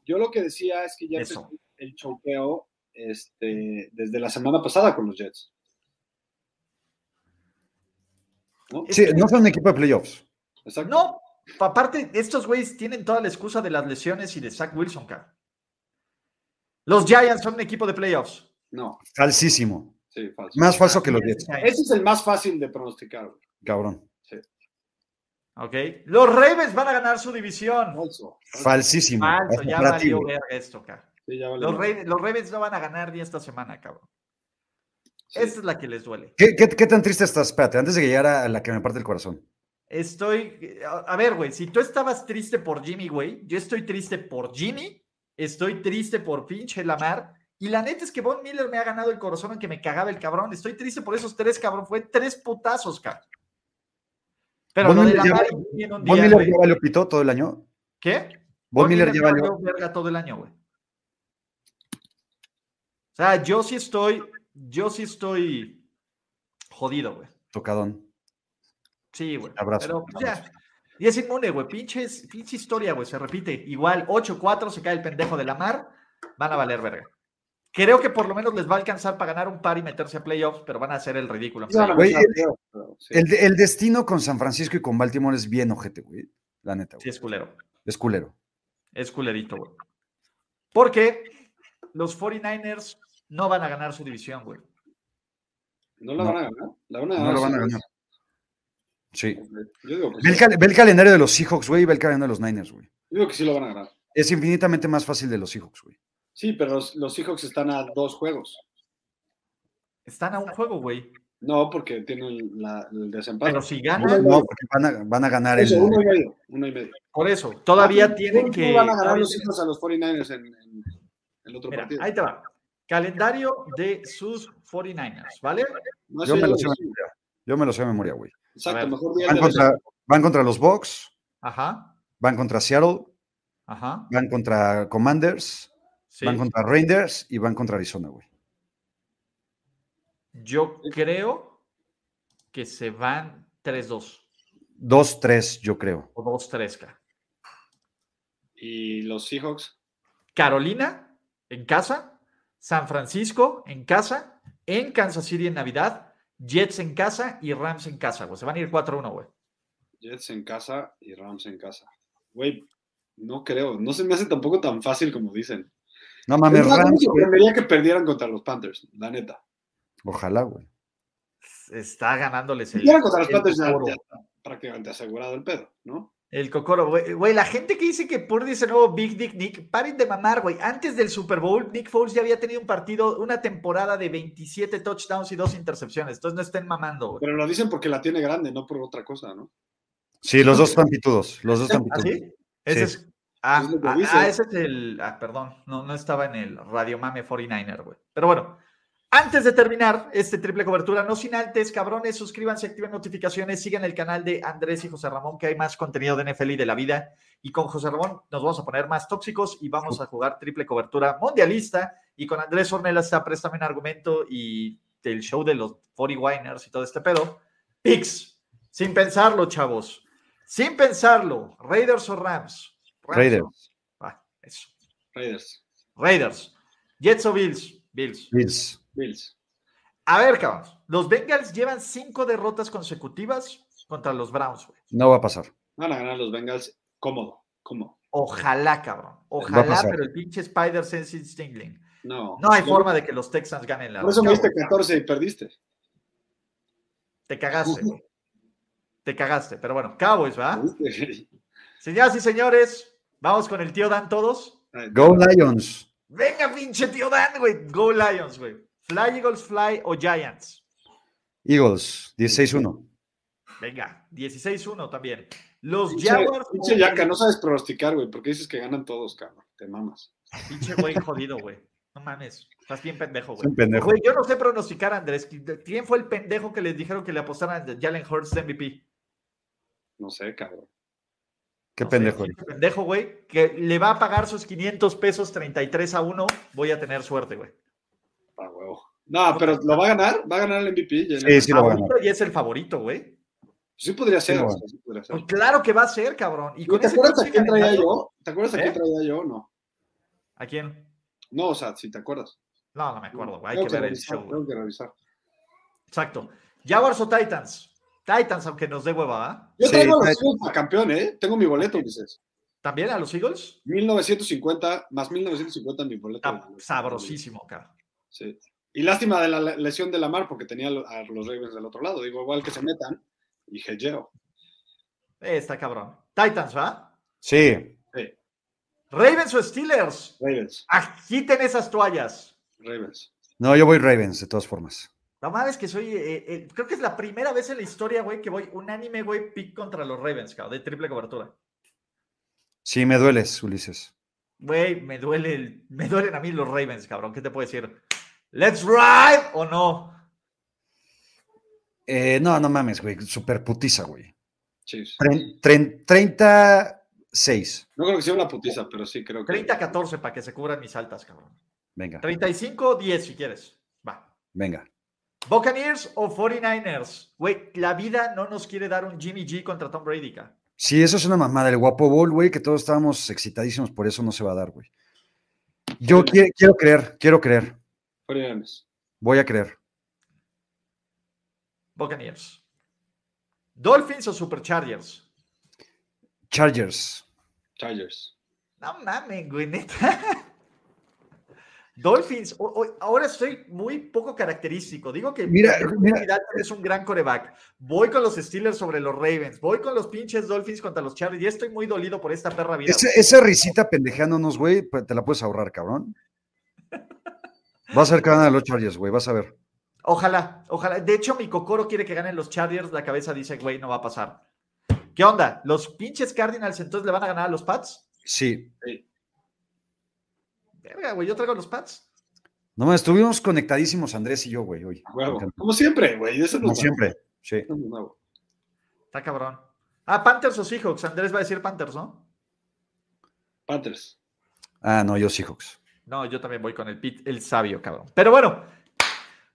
Speaker 3: Yo lo que decía es que ya
Speaker 4: Eso.
Speaker 3: el choqueo este, desde la semana pasada con los Jets.
Speaker 6: Sí, no son un equipo de playoffs.
Speaker 3: Exacto.
Speaker 4: No, aparte, estos güeyes tienen toda la excusa de las lesiones y de Zach Wilson, cabrón. Los Giants son un equipo de playoffs.
Speaker 3: No,
Speaker 6: Falsísimo.
Speaker 3: sí, falso.
Speaker 6: Más falso que los Jets,
Speaker 3: Ese es el más fácil de pronosticar. güey.
Speaker 6: cabrón.
Speaker 4: Ok. Los Ravens van a ganar su división.
Speaker 3: Falso.
Speaker 6: Falsísimo.
Speaker 4: Falso, ya valió verga esto, cabrón.
Speaker 3: Sí, ya
Speaker 4: Los. Ravens, los Ravens no van a ganar ni esta semana, cabrón.
Speaker 3: Sí.
Speaker 4: Esta es la que les duele.
Speaker 6: ¿Qué, qué, qué tan triste estás? Espérate, antes de que llegara a la que me parte el corazón.
Speaker 4: Estoy. A a ver, güey, si tú estabas triste por Jimmy, güey, yo estoy triste por Jimmy, estoy triste por pinche Lamar. Y la neta es que Von Miller me ha ganado el corazón en que me cagaba el cabrón. Estoy triste por esos tres, cabrón. Fue tres putazos, cabrón. Pero
Speaker 6: Von Miller ya
Speaker 4: Lamar
Speaker 6: valió-
Speaker 4: y Jimmy en un
Speaker 6: ¿Von
Speaker 4: día,
Speaker 6: Miller ya valió pito todo el año?
Speaker 4: ¿Qué?
Speaker 6: Von Miller ya valió.
Speaker 4: verga todo el año, güey. O sea, yo sí estoy, yo sí estoy jodido, güey.
Speaker 6: Tocadón.
Speaker 4: Sí, güey.
Speaker 6: Abrazo,
Speaker 4: Pero pues,
Speaker 6: abrazo.
Speaker 4: ya. Y es inmune, güey. Pinches, pinche historia, güey. Se repite. Igual, 8-4, se cae el pendejo de la mar. Van a valer verga. Creo que por lo menos les va a alcanzar para ganar un par y meterse a playoffs, pero van a hacer el ridículo.
Speaker 3: Sí.
Speaker 6: Güey,
Speaker 3: sí.
Speaker 6: El, de- el destino con San Francisco y con Baltimore es bien ojete, güey. La neta,
Speaker 4: Sí,
Speaker 6: güey.
Speaker 4: es culero.
Speaker 6: Es culero.
Speaker 4: Es culerito, güey. Porque los 49ers no van a ganar su división, güey.
Speaker 3: ¿No la
Speaker 6: No.
Speaker 3: van a ganar? La van a
Speaker 6: No
Speaker 3: ganar.
Speaker 6: lo van a
Speaker 3: sí.
Speaker 6: ganar. Sí.
Speaker 3: Yo digo que
Speaker 6: Ve el,
Speaker 3: sí.
Speaker 6: cal- ve el calendario de los Seahawks, güey, y ve el calendario de los Niners, güey.
Speaker 3: Yo digo que sí lo van a ganar.
Speaker 6: Es infinitamente más fácil de los Seahawks, güey.
Speaker 3: Sí, pero los, los Seahawks están a dos juegos.
Speaker 4: Están a un juego, güey.
Speaker 3: No, porque tienen la- el desempate.
Speaker 4: Pero si ganan,
Speaker 6: No, porque van a, van a ganar el.
Speaker 3: Eso, uno y medio. Uno y medio.
Speaker 4: por eso, todavía
Speaker 3: ¿Cómo-
Speaker 4: tienen
Speaker 3: cómo
Speaker 4: que.
Speaker 3: van a ganar los Seahawks a los 49ers en, en el otro
Speaker 4: Mira,
Speaker 3: partido?
Speaker 4: ahí te va. Calendario de sus 49ers, ¿vale?
Speaker 3: No,
Speaker 6: Yo me lo sé. Yo me lo sé de memoria, güey.
Speaker 3: Exacto, mejor día
Speaker 6: Van contra, van contra los Bucks,
Speaker 4: Ajá,
Speaker 6: van contra Seattle,
Speaker 4: ajá.
Speaker 6: van contra Commanders,
Speaker 4: Sí.
Speaker 6: van contra Rangers y van contra Arizona, güey.
Speaker 4: Yo creo que se van 3-2
Speaker 6: 2-3, yo creo.
Speaker 4: o 2-3.
Speaker 3: Y los Seahawks.
Speaker 4: Carolina en casa, San Francisco en casa, en Kansas City en Navidad, Jets en casa y Rams en casa, güey. Se van a ir 4-1, güey.
Speaker 3: Jets en casa y Rams en casa. Güey, no creo. No se me hace tampoco tan fácil como dicen.
Speaker 6: No mames,
Speaker 3: me
Speaker 6: Rams, güey.
Speaker 3: sorprendería que perdieran contra los Panthers, la neta.
Speaker 6: Ojalá, güey.
Speaker 4: está ganándoles el.
Speaker 5: Ya contra los
Speaker 4: el
Speaker 5: Panthers ya, ya está prácticamente asegurado el pedo, ¿no?
Speaker 4: El Cocoro, güey. Güey, la gente que dice que Purdy es el nuevo Big Dick Nick, paren de mamar, güey. Antes del Super Bowl, Nick Foles ya había tenido un partido, una temporada de 27 touchdowns y dos intercepciones. Entonces no estén mamando, güey.
Speaker 5: Pero lo dicen porque la tiene grande, no por otra cosa, ¿no?
Speaker 6: Sí, los dos están pitudos. Los dos están
Speaker 4: ¿Ah,
Speaker 6: pitudos.
Speaker 4: sí? Ese
Speaker 6: Sí.
Speaker 4: es. Ah,
Speaker 5: Es
Speaker 4: ah, ah, ese es el. Ah, perdón. No, no estaba en el Radio Mame 49er, güey. Pero bueno. Antes de terminar este triple cobertura, no sin antes, cabrones, suscríbanse, activen notificaciones, sigan el canal de Andrés y José Ramón, que hay más contenido de NFL y de la vida. Y con José Ramón nos vamos a poner más tóxicos y vamos a jugar triple cobertura mundialista. Y con Andrés Ornella está Préstame un argumento y el show de los 40 Winers y todo este pedo. Pix, sin pensarlo, chavos. Sin pensarlo, Raiders o Rams. Rams,
Speaker 6: Raiders.
Speaker 4: Ah, eso.
Speaker 5: Raiders,
Speaker 4: Raiders. Jets o Bills. Bills.
Speaker 6: Bills.
Speaker 5: Bills.
Speaker 4: A ver, cabrón. Los Bengals llevan cinco derrotas consecutivas contra los Browns, güey.
Speaker 6: No va a pasar.
Speaker 5: Van a ganar los Bengals cómodo, cómodo.
Speaker 4: Ojalá, cabrón. Ojalá, pero el pinche Spider Sense Stingling.
Speaker 5: No.
Speaker 4: No hay forma de que los Texans ganen la
Speaker 5: Por eso me diste
Speaker 4: Cowboys.
Speaker 5: 14 y perdiste.
Speaker 4: Te cagaste, güey. Te cagaste. Pero bueno, Cowboys, ¿va? Señoras y señores, vamos con el tío Dan todos.
Speaker 6: Go Lions.
Speaker 4: Venga, pinche tío Dan, güey. Go Lions, güey. Fly Eagles Fly o Giants.
Speaker 6: Eagles. 16-1.
Speaker 4: Venga, 16-1 también. Los
Speaker 5: Pinche,
Speaker 4: Jaguars. o-
Speaker 5: pinche Yaka, no sabes pronosticar, güey, porque dices que ganan todos, cabrón. Te mamas.
Speaker 4: Pinche güey jodido, güey. No mames. Estás bien pendejo, güey.
Speaker 6: un pendejo.
Speaker 4: Güey, yo no sé pronosticar, Andrés. ¿Quién fue el pendejo que les dijeron que le apostaran a Jalen Hurts MVP?
Speaker 5: No sé, cabrón.
Speaker 6: Qué
Speaker 4: No sé,
Speaker 6: pendejo.
Speaker 4: pinche pendejo, güey. Que le va a pagar sus 500 pesos 33 a 1. Voy a tener suerte, güey.
Speaker 5: Huevo. No, pero lo va a ganar, va a ganar el MVP. Jalen.
Speaker 6: Sí, sí lo va a ganar.
Speaker 4: Favorito y es el favorito, güey.
Speaker 5: Sí podría ser,
Speaker 6: Sí,
Speaker 5: o
Speaker 6: lo va a
Speaker 5: sea, sí podría ser.
Speaker 4: Pues claro que va a ser, cabrón. Y con
Speaker 5: ¿Te acuerdas a quién traía yo? ¿Te acuerdas a
Speaker 4: ¿Eh?
Speaker 5: quién traía yo? No.
Speaker 4: ¿A quién?
Speaker 5: No, o sea, si te acuerdas.
Speaker 4: No, no me acuerdo, güey. Hay
Speaker 5: Tengo
Speaker 4: que ver el show.
Speaker 5: Tengo que revisar.
Speaker 4: Exacto. Jaguars o Titans. Titans, aunque nos dé hueva, ¿ah?
Speaker 5: Yo
Speaker 6: Sí,
Speaker 5: traigo a los
Speaker 6: Titans.
Speaker 5: Eagles para campeón, ¿eh? Tengo mi boleto, dices.
Speaker 4: ¿También a los Eagles?
Speaker 5: 1950, más 1950 mi boleto.
Speaker 4: Está sabrosísimo, cabrón.
Speaker 5: Sí. Y lástima de la le- lesión de Lamar porque tenía a los Ravens del otro lado. Digo, igual que se metan. Y Gelleo.
Speaker 4: Eh, está cabrón. Titans, ¿va?
Speaker 6: Sí.
Speaker 4: Ravens o Steelers.
Speaker 5: Ravens.
Speaker 4: Agiten esas toallas.
Speaker 5: Ravens.
Speaker 6: No, yo voy Ravens, de todas formas.
Speaker 4: La madre es que soy, eh, eh, creo que es la primera vez en la historia, güey, que voy unánime, güey, pick contra los Ravens, cabrón, de triple cobertura.
Speaker 6: Sí, me dueles, Ulises.
Speaker 4: Güey, me duele, el- me duelen a mí los Ravens, cabrón. ¿Qué te puedo decir? ¿Let's ride o no?
Speaker 6: Eh, no, no mames, güey. Super putiza, güey.
Speaker 5: Chiefs.
Speaker 6: Tren- tren- 36.
Speaker 5: No creo que sea una putiza, pero sí creo que.
Speaker 4: 30-14 para que se cubran mis altas, cabrón.
Speaker 6: Venga,
Speaker 4: 35-10 si quieres. Va.
Speaker 6: venga.
Speaker 4: Buccaneers o 49ers. Güey, la vida no nos quiere dar un Jimmy G contra Tom Brady, cabrón.
Speaker 6: Sí, eso es una mamada. El guapo bol, güey, que todos estábamos excitadísimos, por eso no se va a dar, güey. Yo qui- quiero creer, quiero creer.
Speaker 5: 49ers.
Speaker 6: Voy a creer.
Speaker 4: Buccaneers. Dolphins o Superchargers.
Speaker 6: Chargers.
Speaker 5: Chargers.
Speaker 4: No mames, güey, neta. Dolphins, o- o- ahora estoy muy poco característico. Digo que
Speaker 6: Mira, mira.
Speaker 4: Es un gran coreback. Voy con los Steelers sobre los Ravens. Voy con los pinches Dolphins contra los Chargers. Ya estoy muy dolido por esta perra vida.
Speaker 6: Ese- esa risita pendejeándonos, güey, pues, te la puedes ahorrar, cabrón. Vas a ver que van a los Chargers, güey, vas a ver.
Speaker 4: Ojalá, ojalá. De hecho, mi cocoro quiere que ganen los Chargers. La cabeza dice, güey, no va a pasar. ¿Qué onda? ¿Los pinches Cardinals entonces le van a ganar a los Pats?
Speaker 6: Sí.
Speaker 4: Verga, güey, yo traigo los Pats.
Speaker 6: No estuvimos conectadísimos Andrés y yo, güey, hoy.
Speaker 5: Huevo. Como siempre, güey. Eso
Speaker 6: Como
Speaker 5: no es
Speaker 6: siempre. Sí.
Speaker 4: Está cabrón. Ah, Panthers o Seahawks. Andrés va a decir Panthers, ¿no?
Speaker 5: Panthers.
Speaker 6: Ah, no, yo Seahawks.
Speaker 4: No, yo también voy con el Pit, el sabio, cabrón. Pero bueno,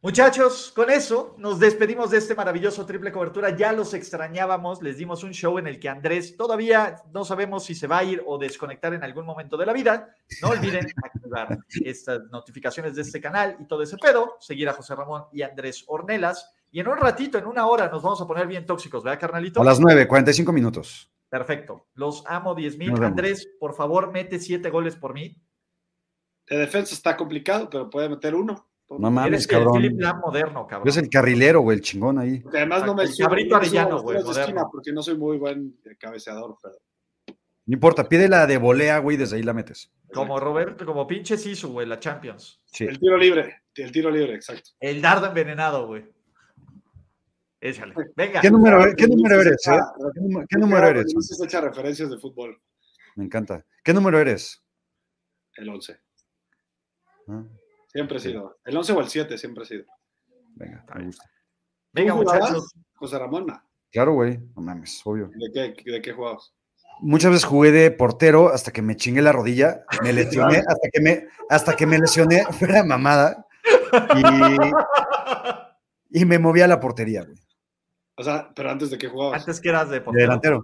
Speaker 4: muchachos, con eso nos despedimos de este maravilloso triple cobertura. Ya los extrañábamos, les dimos un show en el que Andrés todavía no sabemos si se va a ir o desconectar en algún momento de la vida. No olviden activar estas notificaciones de este canal y todo ese pedo, seguir a José Ramón y Andrés Ornelas. Y en un ratito, en una hora, nos vamos a poner bien tóxicos, ¿verdad, carnalito?
Speaker 6: A las 9, 45 minutos.
Speaker 4: Perfecto. Los amo 10 mil. Andrés, por favor, mete siete goles por mí.
Speaker 5: De defensa está complicado, pero puede meter uno.
Speaker 6: No mames,
Speaker 4: el
Speaker 6: cabrón.
Speaker 4: Lam moderno, cabrón.
Speaker 6: Es el carrilero, güey, el chingón ahí.
Speaker 5: Porque además no me
Speaker 4: El cabrito
Speaker 5: no
Speaker 4: Arellano, güey,
Speaker 5: porque no soy muy buen eh, cabeceador, pero
Speaker 6: No importa, pide la de volea, güey, desde ahí la metes.
Speaker 4: Como Roberto, como pinche Sisu, güey, la Champions.
Speaker 6: Sí.
Speaker 5: el tiro libre, el tiro libre, exacto.
Speaker 4: El dardo envenenado, güey. Échale. Venga.
Speaker 6: ¿Qué número, qué número eres? eh? ¿Qué, número- qué número eres?
Speaker 5: Ulises echa referencias de fútbol,
Speaker 6: Me encanta. ¿Qué número eres?
Speaker 5: el 11.
Speaker 6: Ah,
Speaker 5: Siempre he sido. El 11 o el 7 siempre he sido.
Speaker 6: venga, me gusta.
Speaker 4: Venga, muchachos.
Speaker 5: José Ramón.
Speaker 6: Claro, güey. No mames, obvio.
Speaker 5: ¿de qué, de qué jugabas?
Speaker 6: Muchas veces jugué de portero hasta que me chingué la rodilla, me lesioné, hasta que me, hasta que me lesioné, fuera mamada, y, y me moví a la portería, güey.
Speaker 5: O sea, pero antes de qué jugabas?
Speaker 4: Antes que eras de
Speaker 6: De
Speaker 4: portero.
Speaker 6: delantero.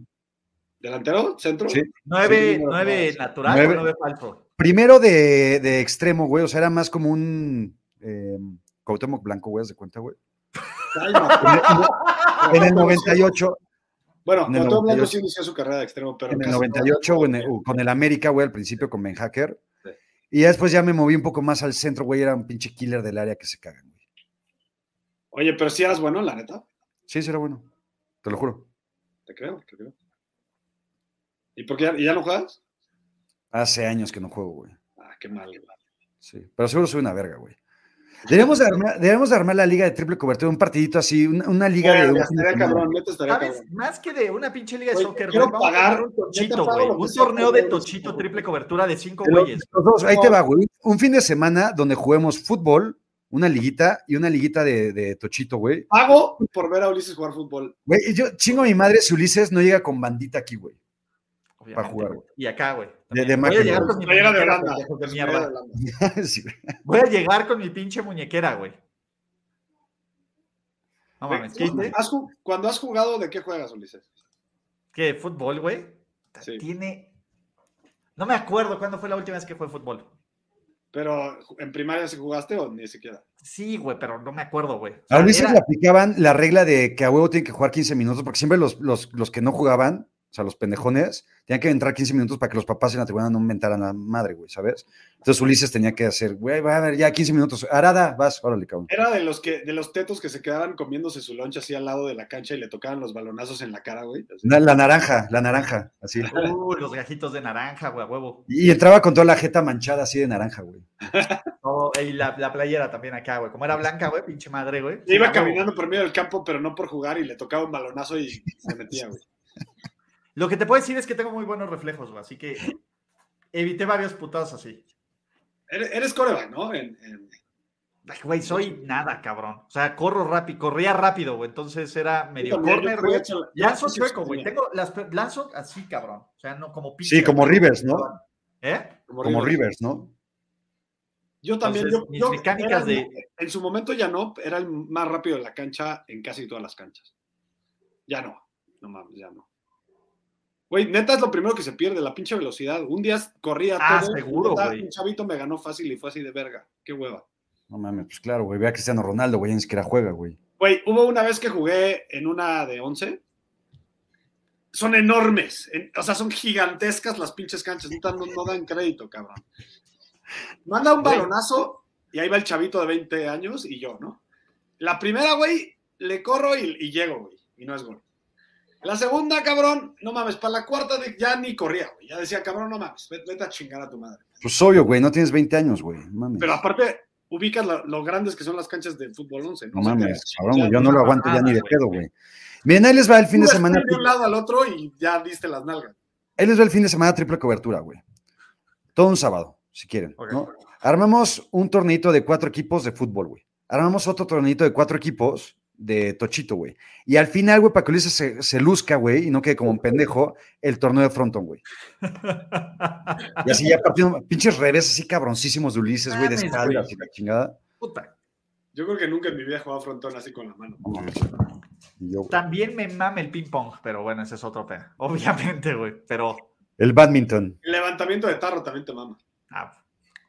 Speaker 5: ¿Delantero? ¿Centro?
Speaker 6: Sí.
Speaker 4: ¿Nueve,
Speaker 5: Sí,
Speaker 4: nueve natural
Speaker 6: Nueve.
Speaker 4: o nueve falso?
Speaker 6: Primero de, de extremo, güey, o sea, era más como un eh, Cuauhtémoc Blanco, güey, ¿haz de cuenta, güey. En el
Speaker 5: no.
Speaker 6: 98,
Speaker 5: Bueno,
Speaker 6: en el
Speaker 5: Cuauhtémoc Blanco
Speaker 6: 98.
Speaker 5: sí inició su carrera de extremo, pero
Speaker 6: en el
Speaker 5: casi no.
Speaker 6: 98, güey, en el- con el América, güey, al principio con Ben Hacker.
Speaker 5: Sí.
Speaker 6: Y ya después ya me moví un poco más al centro, güey, era un pinche killer del área que se cagan, güey.
Speaker 5: Oye, pero si eras bueno, la neta.
Speaker 6: Sí, sí era bueno, te lo juro.
Speaker 5: Te creo, te creo. ¿Y por qué ya, y ya no juegas?
Speaker 6: Hace años que no juego, güey.
Speaker 5: Ah, qué mal. güey.
Speaker 6: Sí, pero seguro soy una verga, güey. Deberíamos de armar, deberíamos de armar la liga de triple cobertura, un partidito así, una, una liga de...
Speaker 5: Oye, estaría cabrón, neta estaría
Speaker 4: ¿Sabes?
Speaker 5: cabrón.
Speaker 4: Más que de una pinche liga de
Speaker 5: Oye,
Speaker 4: soccer,
Speaker 5: quiero
Speaker 4: a
Speaker 5: pagar,
Speaker 4: hacer un tochito, güey. Un torneo de tochito, triple cobertura de cinco güeyes.
Speaker 6: los dos, ahí te va, güey. Un fin de semana donde juguemos fútbol, una liguita y una liguita de, de tochito, güey.
Speaker 5: Pago por ver a Ulises jugar fútbol.
Speaker 6: Güey, yo chingo a mi madre si Ulises no llega con bandita aquí, güey. para jugar,
Speaker 4: güey. Y acá, güey.
Speaker 6: De- de
Speaker 4: Voy a llegar con mi
Speaker 5: Playera de Holanda.
Speaker 4: de.
Speaker 6: Sí.
Speaker 4: Voy a llegar con mi pinche muñequera, güey. No mames, ¿qué dices?
Speaker 5: ¿has ju- Cuando has jugado, ¿de qué juegas, Ulises?
Speaker 4: ¿Qué? ¿Fútbol, güey?
Speaker 5: Sí.
Speaker 4: Tiene. No me acuerdo cuándo fue la última vez que fue fútbol.
Speaker 5: Pero en primaria sí jugaste o ni siquiera.
Speaker 4: Sí, güey, pero no me acuerdo, güey. O
Speaker 6: A
Speaker 4: sea,
Speaker 6: Ulises
Speaker 4: era-
Speaker 6: le aplicaban la regla de que a huevo tiene que jugar 15 minutos, porque siempre los, los, los que no jugaban, o sea, los pendejones, tenían que entrar 15 minutos para que los papás en la tribuna no inventaran la madre, güey, ¿sabes? Entonces Ulises tenía que hacer, güey, va a ver, ya 15 minutos. Arada, vas, órale, cabrón.
Speaker 5: Era de los que, de los tetos que se quedaban comiéndose su lunch así al lado de la cancha y le tocaban los balonazos en la cara, güey.
Speaker 6: La, la naranja, la naranja, así.
Speaker 4: Uh, los gajitos de naranja, güey, a huevo.
Speaker 6: Y entraba con toda la jeta manchada así de naranja, güey.
Speaker 4: Todo- y la, la playera también acá, güey. Como era blanca, güey, pinche madre, güey.
Speaker 5: Iba caminando por medio del campo, pero no por jugar, y le tocaba un balonazo y se metía, güey.
Speaker 4: Lo que te puedo decir es que tengo muy buenos reflejos, güey. Así que evité varios putados así.
Speaker 5: Eres, coreback, ¿no? En- en-
Speaker 4: Ay, Güey, soy nada, cabrón. O sea, corro rápido, corría rápido, güey. Entonces era medio
Speaker 5: yo
Speaker 4: corner, güey. Lanzo chueco, güey. Tengo las lanzo así, cabrón. O sea, no como pinche.
Speaker 6: Sí, como Rivers, ¿no?
Speaker 4: ¿Eh?
Speaker 6: Como Rivers, ¿no?
Speaker 5: Yo también,
Speaker 4: Entonces,
Speaker 5: yo,
Speaker 4: mis
Speaker 5: yo
Speaker 4: mecánicas
Speaker 5: era-
Speaker 4: de-
Speaker 5: En su momento ya no, era el más rápido de la cancha en casi todas las canchas. Ya no, no mames, ya no. Güey, neta es lo primero que se pierde, la pinche velocidad. Un día corría
Speaker 4: Ah,
Speaker 5: todo.
Speaker 4: seguro, güey.
Speaker 5: Un chavito me ganó fácil y fue así de verga. Qué hueva.
Speaker 6: No mames, pues claro, güey. Ve a Cristiano Ronaldo, güey, ni siquiera juega, güey.
Speaker 5: Güey, hubo una vez que jugué en una de 11. Son enormes. en- o sea, son gigantescas las pinches canchas. No, no- no dan crédito, cabrón. Manda un balonazo y ahí va el chavito de 20 años y yo, ¿no? La primera, güey, le corro y, y llego, güey. Y no es gol. La segunda, cabrón, no mames, para la cuarta de- ya ni corría, güey. Ya decía, cabrón, no mames, vete, a chingar a tu madre.
Speaker 6: Pues obvio, güey, no tienes 20 años, güey. Mames.
Speaker 5: Pero aparte, ubicas lo, lo grandes que son las canchas de fútbol 11, ¿no?
Speaker 6: no mames, cabrón, güey, yo no lo aguanto ya ni de pedo, güey. Miren, ahí les va el fin de semana.
Speaker 5: de un lado al otro y ya diste las nalgas.
Speaker 6: Ahí les va el fin de semana triple cobertura, güey. Todo un sábado, si quieren,
Speaker 4: Ok.
Speaker 6: ¿no? Armamos un torneito de cuatro equipos de fútbol, güey. Armamos otro torneito de cuatro equipos de tochito, güey. Y al final, güey, para que Ulises se, se luzca, güey, y no quede como un pendejo, el torneo de frontón, güey. Y así ya partiendo, pinches revés así cabroncísimos de Ulises, güey, de espaldas y la chingada.
Speaker 4: Puta.
Speaker 5: Yo creo que nunca en mi vida he jugado frontón así con la mano.
Speaker 6: No mames. Y yo, güey.
Speaker 4: También me mame el ping-pong, pero bueno, ese es otro tema. Obviamente, güey. Pero,
Speaker 6: El badminton.
Speaker 5: El levantamiento de tarro también te mama.
Speaker 4: ah,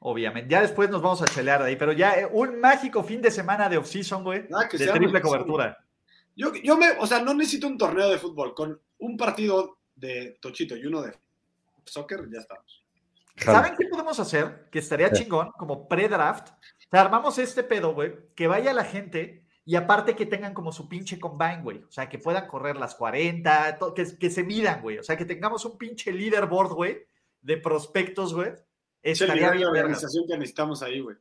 Speaker 4: obviamente. Ya después nos vamos a chelear de ahí. Pero ya eh, un mágico fin de semana de off-season, güey.
Speaker 5: Ah, que
Speaker 4: De
Speaker 5: sea
Speaker 4: triple cobertura.
Speaker 5: Yo, yo me, o sea, no necesito un torneo de fútbol. Con un partido de tochito y uno de soccer, ya estamos.
Speaker 4: ¿Saben qué podemos hacer? Que estaría chingón, como pre-draft, O sea, armamos este pedo, güey, que vaya la gente y aparte que tengan como su pinche combine, güey. O sea, que puedan correr las 40, to- que, que se midan, güey. O sea, que tengamos un pinche leaderboard, güey, de prospectos, güey.
Speaker 3: Es el
Speaker 4: Estaría bien, verga.
Speaker 3: organización que necesitamos ahí, güey.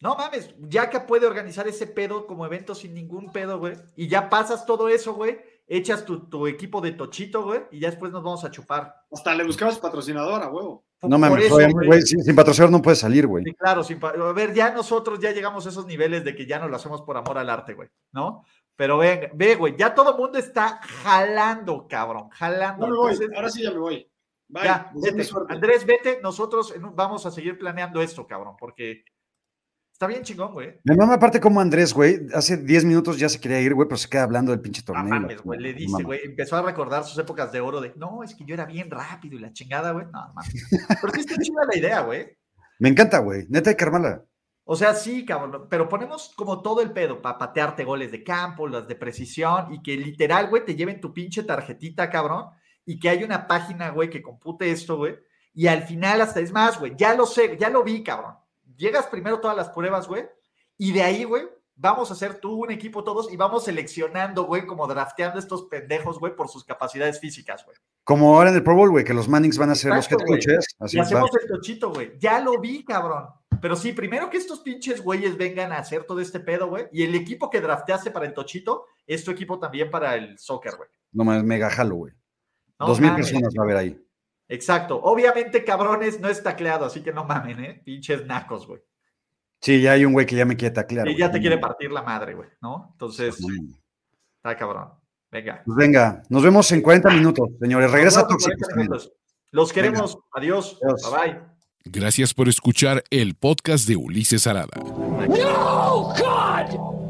Speaker 4: No mames, Yaka puede organizar ese pedo como evento sin ningún pedo, güey. Y ya pasas todo eso, güey. Echas tu, tu equipo de tochito, güey. Y ya después nos vamos a chupar.
Speaker 3: Hasta le buscamos patrocinador a huevo.
Speaker 6: No
Speaker 4: Por
Speaker 6: mames,
Speaker 4: eso, güey.
Speaker 6: güey, sin, sin patrocinador no puedes salir, güey.
Speaker 4: Sí, claro, sin a ver, ya nosotros ya llegamos a esos niveles de que ya no lo hacemos por amor al arte, güey, ¿no? Pero ven, ve, güey, ya todo el mundo está jalando, cabrón, jalando.
Speaker 3: No me voy,
Speaker 4: Entonces,
Speaker 3: ahora sí ya me voy. Bye.
Speaker 4: ya,
Speaker 3: deseame
Speaker 4: vete.
Speaker 3: suerte.
Speaker 4: Andrés, vete, nosotros vamos a seguir planeando esto, cabrón, porque está bien chingón, güey.
Speaker 6: Me mama aparte como Andrés, güey, hace 10 minutos ya se quería ir, güey, pero se queda hablando del pinche torneo. la
Speaker 4: mames, güey, le dice, güey, empezó a recordar sus épocas de oro de, no, es que yo era bien rápido y la chingada, güey, no, mames. Pero sí está chida la idea, güey.
Speaker 6: Me encanta, güey, neta hay que armarla.
Speaker 4: O sea, sí, cabrón, pero ponemos como todo el pedo para patearte goles de campo, las de precisión y que literal, güey, te lleven tu pinche tarjetita, cabrón, y que hay una página, güey, que compute esto, güey, y al final hasta es más, güey, ya lo sé, ya lo vi, cabrón. Llegas primero todas las pruebas, güey, y de ahí, güey, vamos a hacer tú un equipo todos y vamos seleccionando, güey, como drafteando estos pendejos, güey, por sus capacidades físicas, güey.
Speaker 6: Como ahora en el Pro Bowl, güey, que los Mannings van a ser los head coaches. Así
Speaker 4: y
Speaker 6: va.
Speaker 4: hacemos el tochito, güey. Ya lo vi, cabrón. Pero sí, primero que estos pinches güeyes vengan a hacer todo este pedo, güey. Y el equipo que drafteaste para el tochito es tu equipo también para el soccer, güey.
Speaker 6: No más, mega jalo, güey.
Speaker 4: No
Speaker 6: Dos mil personas va a haber ahí.
Speaker 4: Exacto. Obviamente, cabrones, no es tacleado, así que no mamen, ¿eh? Pinches nacos, güey.
Speaker 6: Sí, ya hay un güey que ya me quiere taclear.
Speaker 4: y ya te quiere partir la madre, güey, ¿no? Entonces, está cabrón. Venga.
Speaker 6: Pues venga, nos vemos en 40 minutos, señores. Regresa
Speaker 4: Nos vemos en
Speaker 6: Tóxicos
Speaker 4: 40
Speaker 6: también.
Speaker 4: minutos. Los queremos. Adiós.
Speaker 6: Adiós.
Speaker 4: Bye bye.
Speaker 1: Gracias por escuchar el podcast de Ulises Arada.
Speaker 7: No!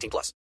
Speaker 8: 18 plus.